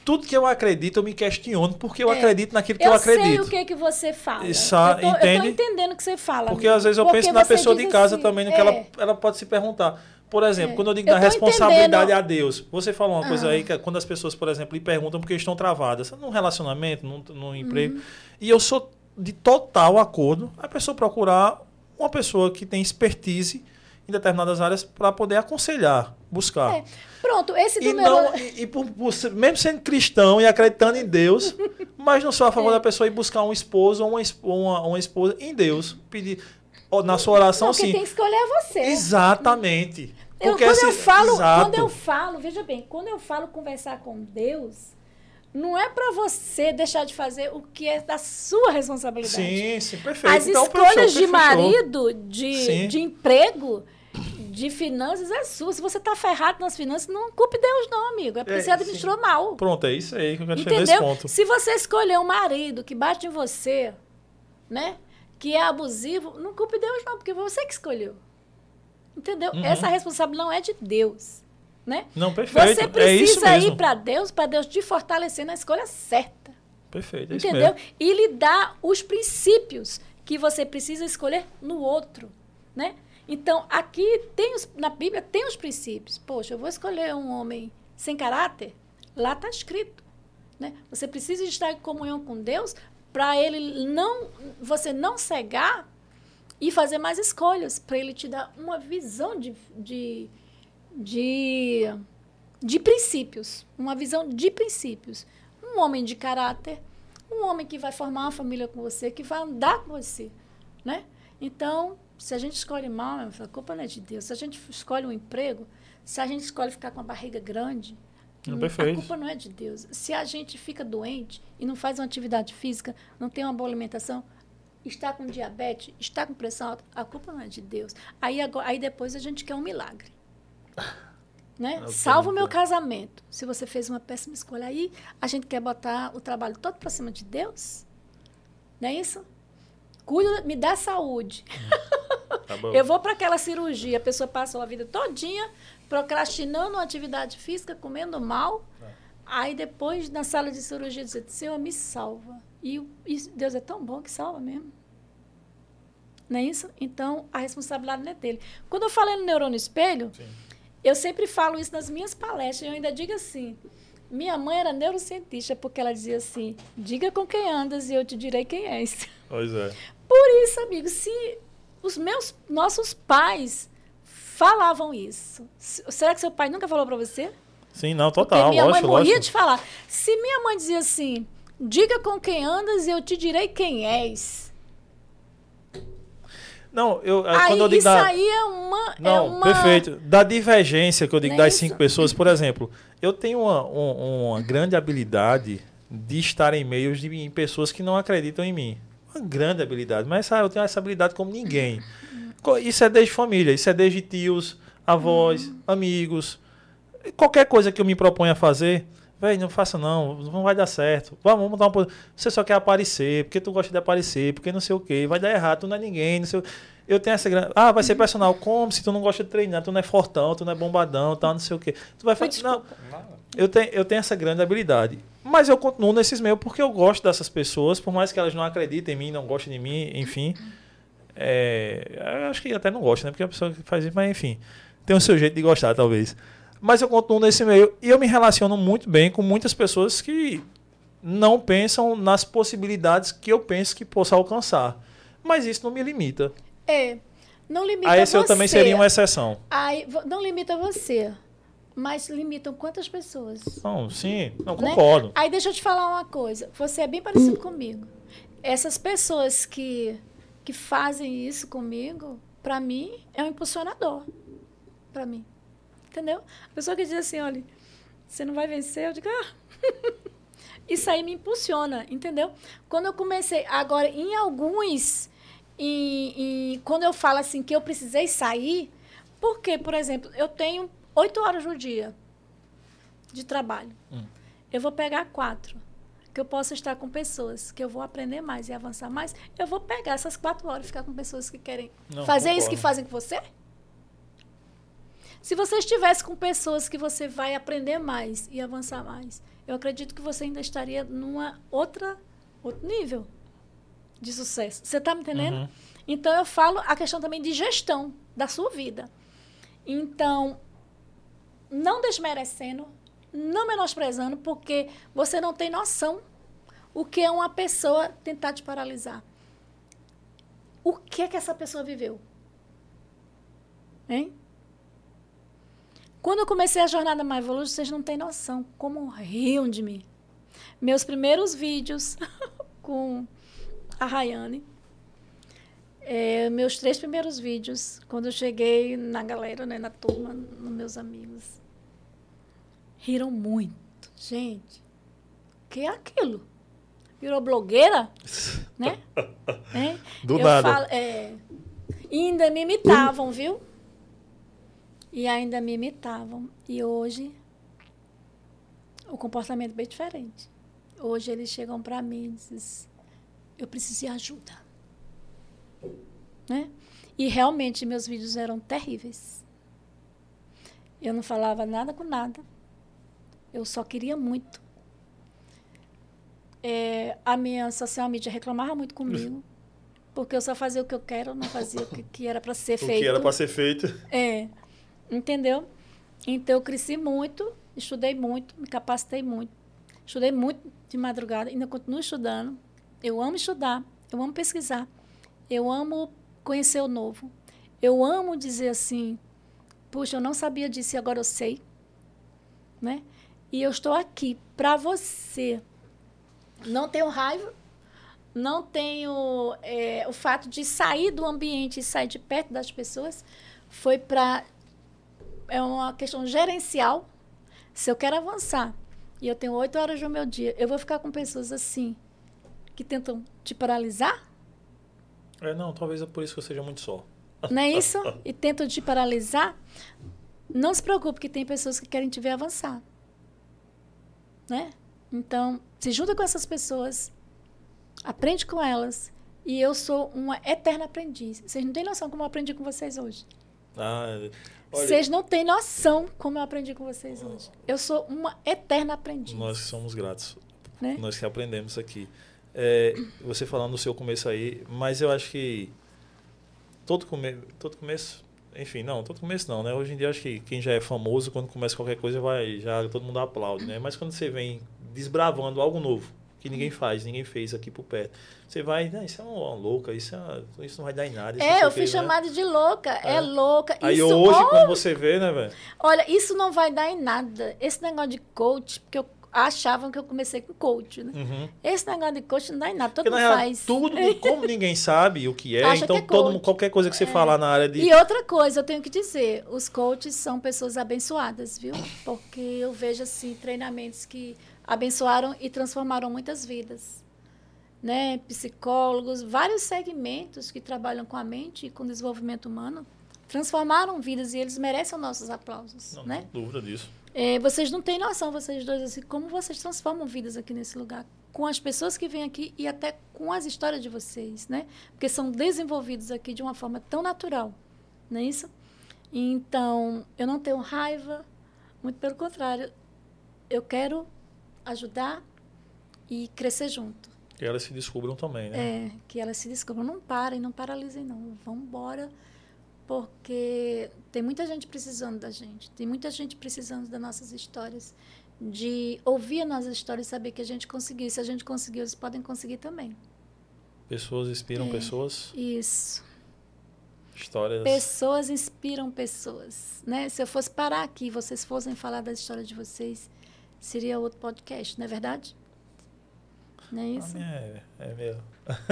Tudo que eu acredito, eu me questiono, porque eu É. acredito naquilo que eu, Eu sei acredito. o que, que você fala. Isso, eu, tô, eu tô entende? entendendo o que você fala. Porque amigo. às vezes eu Porque penso na pessoa de casa assim, também, no que é, ela, ela pode se perguntar. Por exemplo, É. quando eu digo Eu da responsabilidade entendendo. a Deus, você falou uma coisa Ah. aí que é quando as pessoas, por exemplo, lhe perguntam porque estão travadas num relacionamento, num, num emprego, Uhum. e eu sou de total acordo a pessoa procurar uma pessoa que tem expertise em determinadas áreas para poder aconselhar, buscar. É. Pronto, esse E, número. não, e, e por, por mesmo sendo cristão e acreditando em Deus, mas não sou a É. favor da pessoa ir buscar um esposo ou uma, uma, uma esposa em Deus. Pedir na sua oração, não, quem sim. tem que escolher é você. Exatamente. Eu, quando esse- eu falo, Exato. quando eu falo, veja bem, quando eu falo conversar com Deus, não é para você deixar de fazer o que é da sua responsabilidade. Sim, sim, perfeito. As Então, escolhas de marido, Sim. de, de emprego, de finanças é sua. Se você está ferrado nas finanças, não culpe Deus, não, amigo. É porque É, você administrou mal. Pronto, é isso aí que eu quero chegar nesse Entendeu? ponto. Se você escolher um marido que bate em você, né? Que é abusivo, não culpe Deus, não, porque foi você que escolheu. Entendeu? Uhum. Essa responsabilidade não é de Deus. Né? Não, perfeito. Você é precisa mesmo. ir para Deus, para Deus te fortalecer na escolha certa. Perfeito, é isso Entendeu? E lhe dar os princípios que você precisa escolher no outro, né? Então, aqui tem os, na Bíblia tem os princípios. Poxa, eu vou escolher um homem sem caráter? Lá está escrito, né? Você precisa estar em comunhão com Deus para ele não você não cegar e fazer mais escolhas, para ele te dar uma visão de, de, de, de princípios, uma visão de princípios. Um homem de caráter, um homem que vai formar uma família com você, que vai andar com você, né? Então, se a gente escolhe mal, a culpa não é de Deus. Se a gente escolhe um emprego, se a gente escolhe ficar com a barriga grande, Não, a culpa não é de Deus. Se a gente fica doente e não faz uma atividade física, não tem uma boa alimentação, está com diabetes, está com pressão alta, a culpa não é de Deus. Aí, agora, aí depois a gente quer um milagre. Né? Eu Salva o meu casamento. Se você fez uma péssima escolha, aí a gente quer botar o trabalho todo para cima de Deus? Não é isso? Cuida, me dá saúde. Tá bom. Eu vou para aquela cirurgia, a pessoa passou a vida todinha procrastinando uma atividade física, comendo mal. Aí depois, na sala de cirurgia, dizer, Senhor, me salva. E, e Deus é tão bom que salva mesmo. Não é isso? Então, a responsabilidade não é dele. Quando eu falei no neurônio espelho, Sim. Eu sempre falo isso nas minhas palestras. Eu ainda digo assim, minha mãe era neurocientista, porque ela dizia assim, diga com quem andas e eu te direi quem és. Pois é. Por isso, amigo, se os meus nossos pais falavam isso, será que seu pai nunca falou para você? Sim, não, Porque total, minha lógico, mãe morria lógico. de falar. Se minha mãe dizia assim, diga com quem andas e eu te direi quem és. Não, eu, é, aí quando eu digo isso da... aí é uma, é Não, uma perfeito. Da divergência que eu digo Não é das isso? cinco pessoas, por exemplo, eu tenho uma, um- uma grande habilidade de estar em meios de em pessoas que não acreditam em mim. Uma grande habilidade. Mas eu tenho essa habilidade como ninguém. Isso é desde família, isso é desde tios, avós, Uhum. amigos. Qualquer coisa que eu me proponha a fazer, velho, não faça não, não vai dar certo. Vamos, vamos dar uma. po- Você só quer aparecer, porque tu gosta de aparecer, porque não sei o quê, vai dar errado, tu não é ninguém, não sei o... Eu tenho essa grande. Ah, vai ser personal. Como se tu não gosta de treinar, tu não é fortão, tu não é bombadão, tal, não sei o quê. Tu vai fazer. Não, eu tenho, eu tenho essa grande habilidade. Mas eu continuo nesses meios porque eu gosto dessas pessoas, por mais que elas não acreditem em mim, não gostem de mim, enfim. É, acho que até não gosta, né? Porque a pessoa que faz isso, mas enfim. Tem o seu jeito de gostar, talvez. Mas eu continuo nesse meio. E eu me relaciono muito bem com muitas pessoas que não pensam nas possibilidades que eu penso que possa alcançar. Mas isso não me limita. É. Não limita Aí você. eu também seria uma exceção. Aí, não limita você. Mas limitam quantas pessoas? Não, sim, não né? concordo. Aí deixa eu te falar uma coisa. Você é bem parecido comigo. Essas pessoas que, que fazem isso comigo, pra mim, é um impulsionador. Pra mim. Entendeu? A pessoa que diz assim, olha, você não vai vencer, eu digo, ah. isso aí me impulsiona, entendeu? Quando eu comecei, agora, em alguns, em, em- quando eu falo assim que eu precisei sair, porque, por exemplo, eu tenho oito horas no dia de trabalho. Eu vou pegar quatro. Que eu posso estar com pessoas, que eu vou aprender mais e avançar mais. Eu vou pegar essas quatro horas e ficar com pessoas que querem Não, fazer isso que concordo. fazem com você. Se você estivesse com pessoas que você vai aprender mais e avançar mais, eu acredito que você ainda estaria numa outra outro nível de sucesso. Você está me entendendo? Uhum. Então eu falo a questão também de gestão da sua vida. Então, não desmerecendo, não menosprezando, porque você não tem noção o que é uma pessoa tentar te paralisar. O que é que essa pessoa viveu? Hein? Quando eu comecei a jornada Mais Evolution, vocês não têm noção como riam de mim. Meus primeiros vídeos com a Rayane, é, meus três primeiros vídeos, quando eu cheguei na galera, né, na turma, nos meus amigos, riram muito. Gente, que é aquilo? Virou blogueira? né? Hein? Do Eu nada. falo- é, ainda me imitavam, viu? E ainda me imitavam. E hoje, o comportamento é bem diferente. Hoje eles chegam para mim e dizem, eu preciso de ajuda. Né? E realmente meus vídeos eram terríveis. Eu não falava nada com nada. Eu só queria muito. É, a minha social media reclamava muito comigo. Porque eu só fazia o que eu quero, não fazia o que, que era para ser O feito. que era para ser feito. É. Entendeu? Então eu cresci muito, estudei muito, me capacitei muito. Estudei muito de madrugada, ainda continuo estudando. Eu amo estudar, eu amo pesquisar, eu amo conhecer o novo. Eu amo dizer assim, puxa, eu não sabia disso e agora eu sei. Né? E eu estou aqui para você. Não tenho raiva, não tenho é, o fato de sair do ambiente e sair de perto das pessoas foi para é uma questão gerencial. Se eu quero avançar e eu tenho oito horas no meu dia, eu vou ficar com pessoas assim que tentam te paralisar, É, não, talvez é por isso que eu seja muito só. não é isso? E tentam te paralisar. Não se preocupe que tem pessoas que querem te ver avançar, né? Então, se junta com essas pessoas, aprende com elas. E eu sou uma eterna aprendiz. Vocês não têm noção como eu aprendi com vocês hoje. Ah, Vocês não têm noção como eu aprendi com vocês hoje. Eu sou uma eterna aprendiz. nós que somos gratos. Né? Nós que aprendemos aqui. É, você falando no seu começo aí, mas eu acho que todo, come, todo começo, enfim, não, todo começo não, né? Hoje em dia eu acho que quem já é famoso, quando começa qualquer coisa, vai, já todo mundo aplaude, né? Mas quando você vem desbravando algo novo, que ninguém faz, ninguém fez aqui por perto, você vai, né, isso é uma louca, isso, é, isso não vai dar em nada. É, eu fui né? chamada de louca. É, É. louca. Aí isso, hoje, ó, quando você vê, né, velho? Olha, isso não vai dar em nada. Esse negócio de coach, porque eu achavam que eu comecei com coach, né? Uhum. Esse negócio de coach não dá em nada. Todo Porque, mundo real, faz. tudo, como ninguém sabe o que é, Acha então que é todo mundo, qualquer coisa que você falar na área de E outra coisa, eu tenho que dizer, os coaches são pessoas abençoadas, viu? Porque eu vejo assim treinamentos que abençoaram e transformaram muitas vidas. Né? Psicólogos, vários segmentos que trabalham com a mente e com o desenvolvimento humano transformaram vidas e eles merecem os nossos aplausos, Não, né? não dúvida disso. É, vocês não têm noção, vocês dois, assim, como vocês transformam vidas aqui nesse lugar. com as pessoas que vêm aqui e até com as histórias de vocês, né? Porque são desenvolvidos aqui de uma forma tão natural, não é isso? Então, eu não tenho raiva, muito pelo contrário, eu quero ajudar e crescer junto. Que elas se descubram também, né? É, que elas se descubram. Não parem, não paralisem, não. Vamos embora, porque tem muita gente precisando da gente. Tem muita gente precisando das nossas histórias. De ouvir as nossas histórias e saber que a gente conseguiu. Se a gente conseguiu, eles podem conseguir também. Pessoas inspiram É. pessoas, Isso. histórias. Pessoas inspiram pessoas. Né? Se eu fosse parar aqui vocês fossem falar das histórias de vocês, seria outro podcast, não é verdade? Não é isso? é, é meio.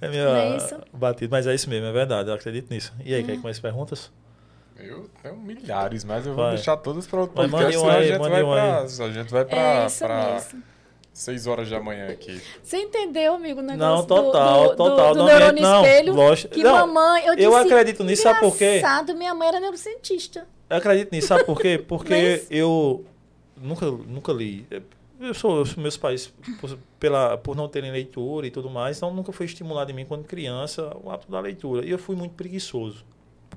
é Não é isso? batido, mas é isso mesmo, é verdade, eu acredito nisso. E aí, Hum. quer ir com mais perguntas? Eu tenho milhares, mas eu vou Vai. deixar todas para outro podcast, mande um senão a aí, gente mande vai um pra- aí. a gente vai É para isso mesmo. 6 horas da manhã aqui. Você entendeu, amigo, o Não, negócio total, do, do, total. do, não, do neurônio não, espelho? lógico. Que não, mamãe, eu disse, eu acredito nisso, sabe por quê? engraçado, minha mãe era neurocientista. Eu acredito nisso, sabe por quê? Porque Mas- eu nunca, nunca li. Eu sou, eu sou- meus pais, por, pela, por não terem leitura e tudo mais, então nunca foi estimulado em mim, quando criança, o hábito da leitura. E eu fui muito preguiçoso.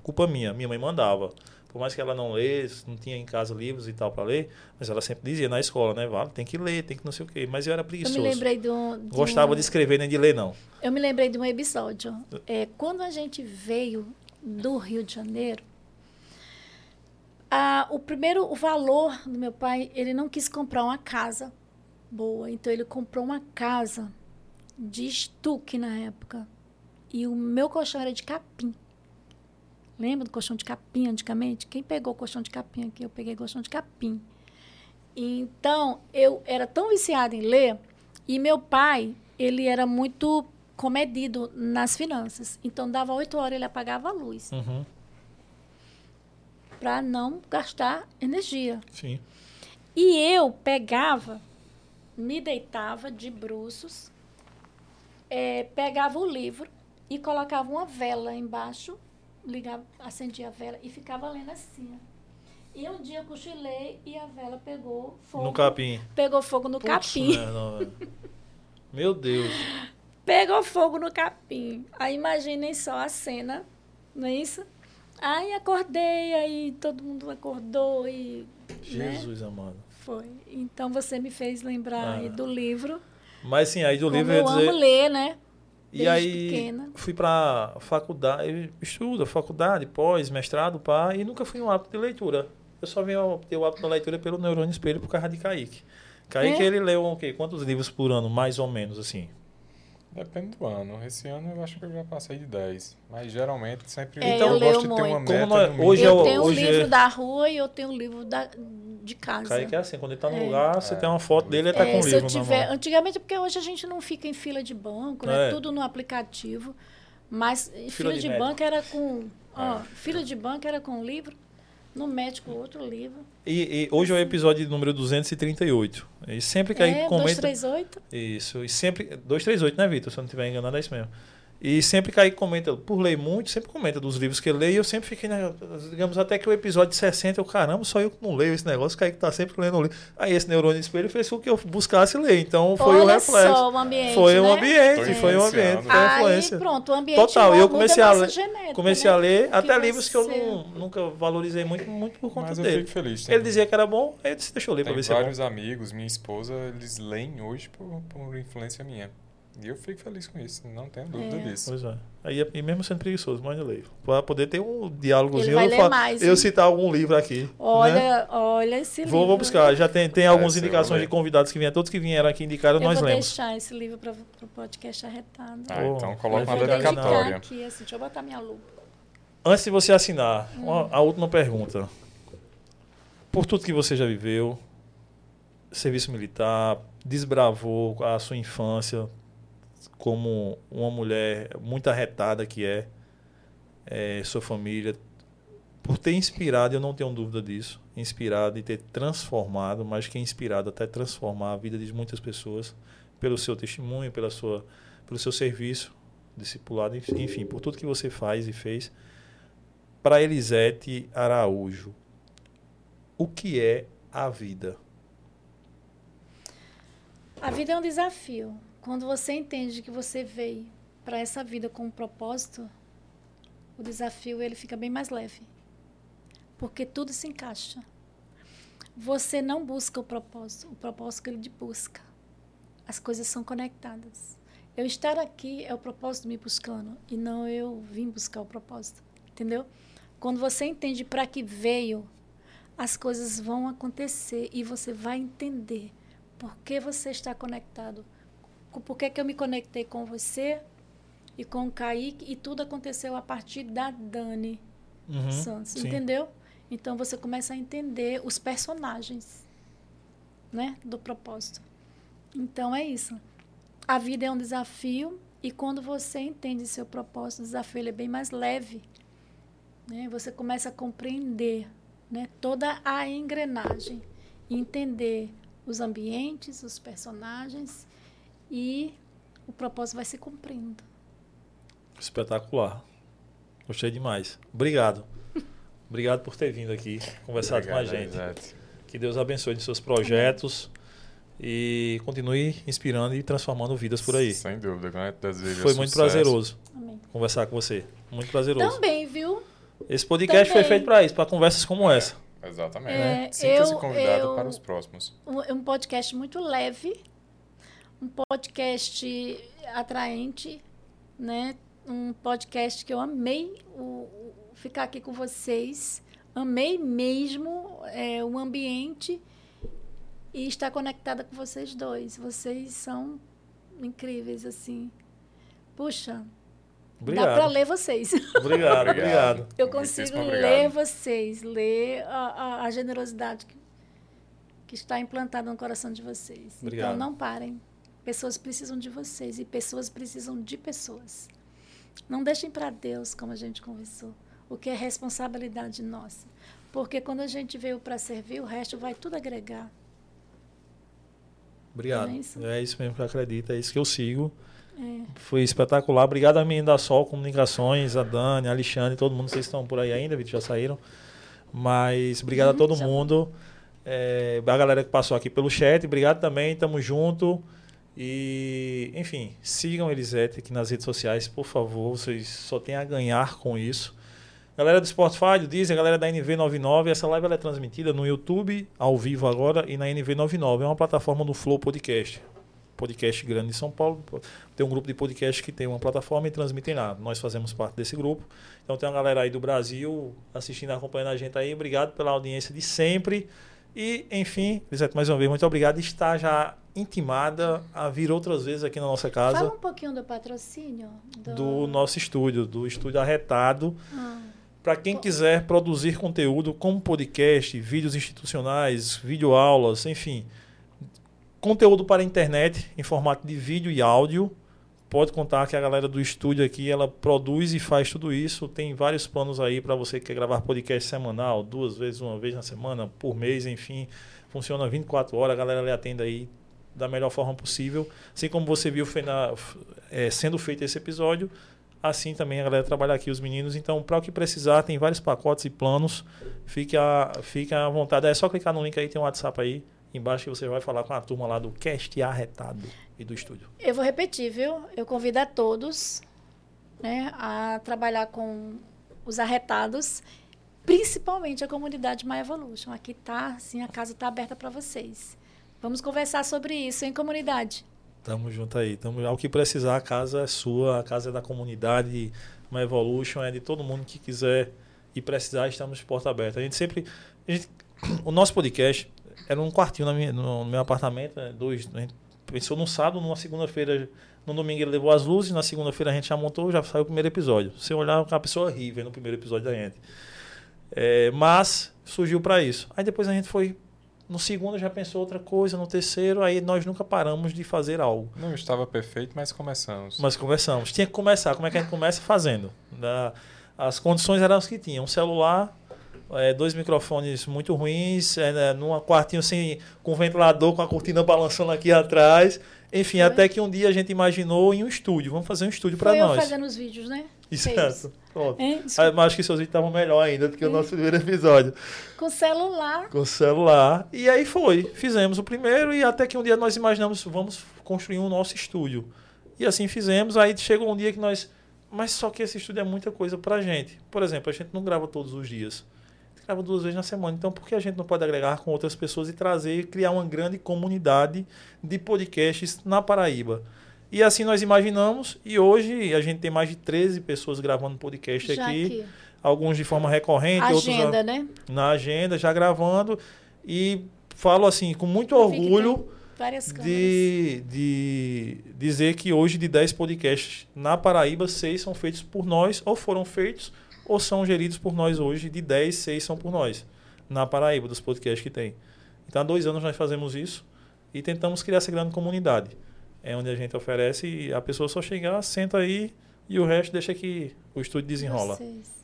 Culpa minha. Minha mãe mandava. Por mais que ela não lesse, não tinha em casa livros e tal para ler, mas ela sempre dizia na escola, né? Vale, tem que ler, tem que não sei o quê. Mas eu era Eu preguiçoso. me lembrei de um... de Gostava um- de escrever, nem de ler, não. Eu me lembrei de um episódio. É, quando a gente veio do Rio de Janeiro, a- o primeiro, o valor do meu pai, ele não quis comprar uma casa boa. Então, ele comprou uma casa de estuque na época. E o meu colchão era de capim. Lembra do colchão de capim antigamente? Quem pegou o colchão de capim aqui? Eu peguei colchão de capim. Então, eu era tão viciada em ler, e meu pai, ele era muito comedido nas finanças. Então, dava oito horas, ele apagava a luz, Uhum, para não gastar energia. sim. E eu pegava, me deitava de bruços, eh, pegava o livro e colocava uma vela embaixo, ligava, acendia a vela e ficava lendo assim. E um dia eu cochilei e a vela pegou fogo. No capim. Pegou fogo no Putz, capim. não, velho. Meu Deus. Pegou fogo no capim. Aí imaginem só a cena, não é isso? Aí acordei, aí todo mundo acordou e. né? Jesus amado. Foi. Então você me fez lembrar aí Ah. do livro. Mas sim, aí do Como livro eu eu dizer. amo ler, né? E desde aí pequena. fui pra faculdade, estudo, faculdade, pós, mestrado, pá, e nunca fui um hábito de leitura. Eu só vim ter o hábito da leitura pelo neurônio espelho por causa de Kaique. Kaique, É? ele leu o quê? Quantos livros por ano, mais ou menos, assim? Depende do ano. Esse ano eu acho que eu já passei de 10. Mas geralmente sempre É, eu eu gosto leio de ter uma muito. meta. Como nós- no hoje eu é o- tenho hoje um livro é- da rua e eu tenho um livro da, de casa. Kaique é assim, quando ele tá no É. lugar, você É. tem uma foto dele, ele tá É, com o se livro eu tiver, antigamente, porque hoje a gente não fica em fila de banco, né? É. Tudo no aplicativo. Mas fila, de de, médico. banco era com. Ó, É. fila de banco era com livro. No médico, outro livro. E, e hoje é o episódio número 238. E sempre que aí é, comenta. 238. Isso. E sempre. 238, né, Vitor? Se eu não estiver enganado, é isso mesmo. E sempre que aí comenta, por ler muito, sempre comenta dos livros que ele lê. E eu sempre fiquei, né, digamos, até que o episódio 60, eu, caramba, só eu que não leio esse negócio, o Kaique tá sempre lendo o livro. Aí esse neurônio espelho fez com que eu buscasse ler. Então foi Olha o reflexo. só o ambiente. foi um né? ambiente, Tô foi um ambiente, influenciando. foi uma Aí, influência. pronto, o ambiente Total, eu comecei a ler- genética, Comecei né? a ler que até livros que eu não- nunca valorizei muito, muito por conta Mas eu dele. fico feliz. Ele dizia que era bom, aí eu disse, deixa eu ler pra Tem ver se é bom. vários amigos, minha esposa, eles leem hoje por, por influência minha. E eu fico feliz com isso, não tenho dúvida É. disso. Pois é. Aí, e mesmo sendo preguiçoso, mas eu leio. Pra poder ter um diálogozinho, Ele vai eu, ler fa- mais, eu citar algum livro aqui. né? Olha, olha esse livro. Vou, vou buscar. Já tem, tem algumas Esse eu indicações vou de convidados que vieram, todos que vieram aqui indicaram, Eu nós vou lemos. deixar esse livro para o podcast arretado. Ah, Oh, então coloca uma Vou dedicatória. aqui, assim, deixa eu botar minha lupa. Antes de você assinar, Hum. uma- a última pergunta. Por tudo que você já viveu, serviço militar, desbravou a sua infância como uma mulher muito arretada que é, é, sua família, por ter inspirado, eu não tenho dúvida disso, inspirado e ter transformado, mais que inspirado, até transformar a vida de muitas pessoas pelo seu testemunho, pela sua, pelo seu serviço discipulado, enfim, por tudo que você faz e fez. Para Elisete Araújo, o que é a vida? A vida é um desafio. Quando você entende que você veio para essa vida com um propósito, o desafio ele fica bem mais leve. Porque tudo se encaixa. Você não busca o propósito, o propósito que ele te busca. As coisas são conectadas. Eu estar aqui é o propósito me buscando e não eu vim buscar o propósito. Entendeu? Quando você entende para que veio, as coisas vão acontecer e você vai entender por que você está conectado. Por que, que eu me conectei com você e com o Kaique e tudo aconteceu a partir da Dani Uhum, Santos, sim. entendeu? Então você começa a entender os personagens, né, do propósito. Então é isso. A vida é um desafio e quando você entende seu propósito, o desafio é bem mais leve, né? Você começa a compreender, né, toda a engrenagem, entender os ambientes, os personagens e o propósito vai se cumprindo. Espetacular. Gostei demais. Obrigado. Obrigado por ter vindo aqui, conversado com a gente. Elisete. Que Deus abençoe os seus projetos e continue inspirando e transformando vidas por aí. Sem dúvida, né? Desejo Foi muito sucesso. prazeroso Amém. conversar com você. Muito prazeroso. Também, viu? Esse podcast foi Também. feito para isso, para conversas como essa. Exatamente. É, Sinta-se convidado eu- para os próximos. um, um podcast muito leve, um podcast atraente, né? Um podcast que eu amei o, o- ficar aqui com vocês, amei mesmo é, o ambiente e estar conectada com vocês dois. Vocês são incríveis assim. Puxa, dá para Obrigado. ler vocês. Obrigado, obrigado. Eu consigo obrigado. ler vocês, ler a, a- a generosidade que, que está implantada no coração de vocês. Obrigado. Então não parem. Pessoas precisam de vocês e pessoas precisam de pessoas. Não deixem para Deus, como a gente conversou, o que é responsabilidade nossa. Porque quando a gente veio para servir, o resto vai tudo agregar. Obrigado. É isso? É isso mesmo que eu acredito, é isso que eu sigo. É. Foi espetacular. Obrigado a mim da Sol Comunicações, a Dani, a Alexandre, todo mundo. Vocês estão por aí ainda, Vitor, já saíram. Mas obrigado a Uhum, todo mundo. É, a galera que passou aqui pelo chat, obrigado também, tamo junto. E, enfim, sigam Elisete aqui nas redes sociais, por favor. Vocês só têm a ganhar com isso. Galera do Spotify, do Deezer, galera da NV99, essa live é transmitida no YouTube, ao vivo agora, e na NV99. É uma plataforma do Flow Podcast. Podcast grande em São Paulo. Tem um grupo de podcast que tem uma plataforma e transmitem lá. Nós fazemos parte desse grupo. Então tem uma galera aí do Brasil assistindo, acompanhando a gente aí. Obrigado pela audiência de sempre. E, enfim, Lisete, mais uma vez, muito obrigado. Está já intimada a vir outras vezes aqui na nossa casa Fala um pouquinho do patrocínio. Do, do nosso estúdio, do estúdio Arretado. Ah, Para quem quiser produzir conteúdo como podcast, vídeos institucionais, videoaulas, enfim, conteúdo para a internet em formato de vídeo e áudio, pode contar que a galera do estúdio aqui, ela produz e faz tudo isso. Tem vários planos aí para você que quer gravar podcast semanal, duas vezes, uma vez na semana, por mês, enfim. Funciona 24 horas, a galera lhe atende aí da melhor forma possível. Assim como você viu na- é, sendo feito esse episódio, assim também a galera trabalha aqui, os meninos. Então, para o que precisar, tem vários pacotes e planos. Fique à, fique à vontade. É só clicar no link aí, tem um WhatsApp aí embaixo que você vai falar com a turma lá do Cast Arretado e do estúdio. Eu vou repetir, viu? Eu convido a todos né, a trabalhar com os arretados, principalmente a comunidade My Evolution. Aqui tá, assim, a casa está aberta para vocês. Vamos conversar sobre isso em comunidade. Tamo junto aí. Tamo, ao que precisar, a casa é sua, a casa é da comunidade, uma Evolution, é de todo mundo que quiser e precisar, estamos de porta aberta. A gente sempre. a gente- o nosso podcast era um quartinho na minha- no, no meu apartamento, né, dois. A gente pensou num sábado, numa segunda-feira. No domingo ele levou as luzes, na segunda-feira a gente já montou, já saiu o primeiro episódio. Você olhar, a pessoa ri vendo o primeiro episódio da gente. É, mas surgiu para isso. Aí depois a gente foi. No segundo já pensou outra coisa, no terceiro, aí nós nunca paramos de fazer algo. Não estava perfeito, mas começamos. Mas conversamos. Tinha que começar. Como é que a gente começa? Fazendo. Da- as condições eram as que tinham. Um celular, é, dois microfones muito ruins, é, né, num quartinho sem, com ventilador, com a cortina balançando aqui atrás. Enfim, Foi. até que um dia a gente imaginou em um estúdio. Vamos fazer um estúdio para Foi eu nós. fazendo os vídeos, né? Certo. Pronto. Hein? Ah, Mas acho que seus vídeos estavam melhor ainda do que o nosso primeiro episódio. Com celular. Com celular. E aí foi. Fizemos o primeiro e até que um dia nós imaginamos, vamos construir um nosso estúdio. E assim fizemos. Aí chegou um dia que nós. Mas só que esse estúdio é muita coisa pra gente. Por exemplo, a gente não grava todos os dias. A gente grava duas vezes na semana. Então, por que a gente não pode agregar com outras pessoas e trazer, criar uma grande comunidade de podcasts na Paraíba? E assim nós imaginamos, e hoje a gente tem mais de 13 pessoas gravando podcast aqui, aqui. alguns de forma recorrente, outros já- Agenda, né? na agenda, já gravando. E falo assim, com muito Eu orgulho de, de dizer que hoje de 10 podcasts na Paraíba, 6 são feitos por nós, ou foram feitos, ou são geridos por nós hoje. De 10, 6 são por nós, na Paraíba, dos podcasts que tem. Então há dois anos nós fazemos isso e tentamos criar essa grande comunidade. É onde a gente oferece e a pessoa só chegar, senta aí e o resto deixa que o estúdio desenrola. Vocês.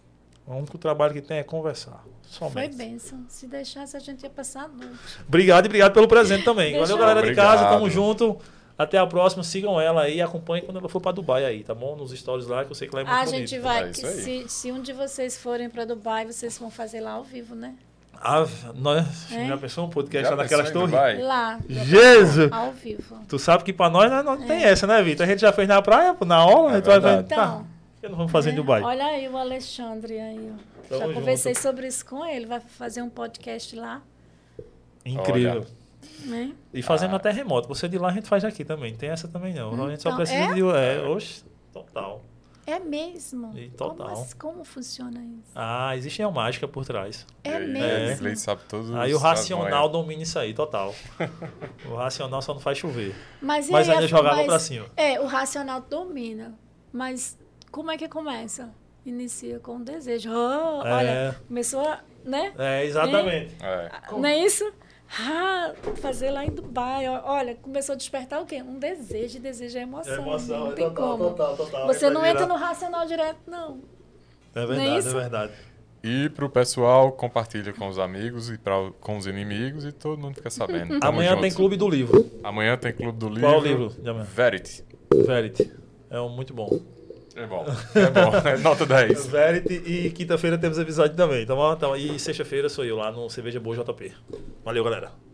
O único trabalho que tem é conversar. Foi Somente. bênção. Se deixasse, a gente ia passar a noite. Obrigado e obrigado pelo presente também. Deixa Valeu, eu- galera de casa. Tamo Obrigado. junto. Até a próxima. Sigam ela aí. Acompanhem quando ela for pra Dubai aí, tá bom? Nos stories lá, que eu sei que lá é muito A bonito. gente vai. É se, se um de vocês forem para Dubai, vocês vão fazer lá ao vivo, né? Ah, nós, Hein? já pensou um podcast Já lá naquelas torres? Dubai? Lá, Jesus! ao vivo. Tu sabe que pra nós não, não tem É. essa, né, Vitor? A gente já fez na praia, na aula, É a gente vai ver. verdade. Tá, Então, por que não vamos fazer em né? Dubai? Olha aí o Alexandre aí. Tamo Já junto. conversei sobre isso com ele. Vai fazer um podcast lá, Incrível. Olha. né? E fazendo Ah. até remoto. Você de lá a gente faz aqui também. Não tem essa também não. A gente só Então, precisa é? de. É, oxe, total. É mesmo. E total. Como, como funciona isso? Ah, existe uma mágica por trás. É aí, mesmo. Inglês sabe todos Aí o racional domina isso aí, total. o racional só não faz chover. Mas, e Mas aí, ainda a- jogava mas- pra cima. É, o racional domina. Mas como é que começa? Inicia com o desejo. Oh, É. Olha, começou a. Né? É, exatamente. É. Não é isso? Ah, fazer lá em Dubai. Olha, começou a despertar o quê? Um desejo. E desejo é emoção. não tem como. total. Você não entra no racional direto, não. É não é verdade, é, verdade. E pro pessoal, compartilha com os amigos e pra, com os inimigos e todo mundo fica sabendo. Amanhã junto. tem Clube do Livro. Amanhã tem Clube do Livro. Qual livro de amanhã? Verity. Verity. É um muito bom. É bom. É bom. É nota 10. Verity e quinta-feira temos episódio também, tá bom? Então, e sexta-feira sou eu lá no Cerveja Boa JP. Valeu, galera.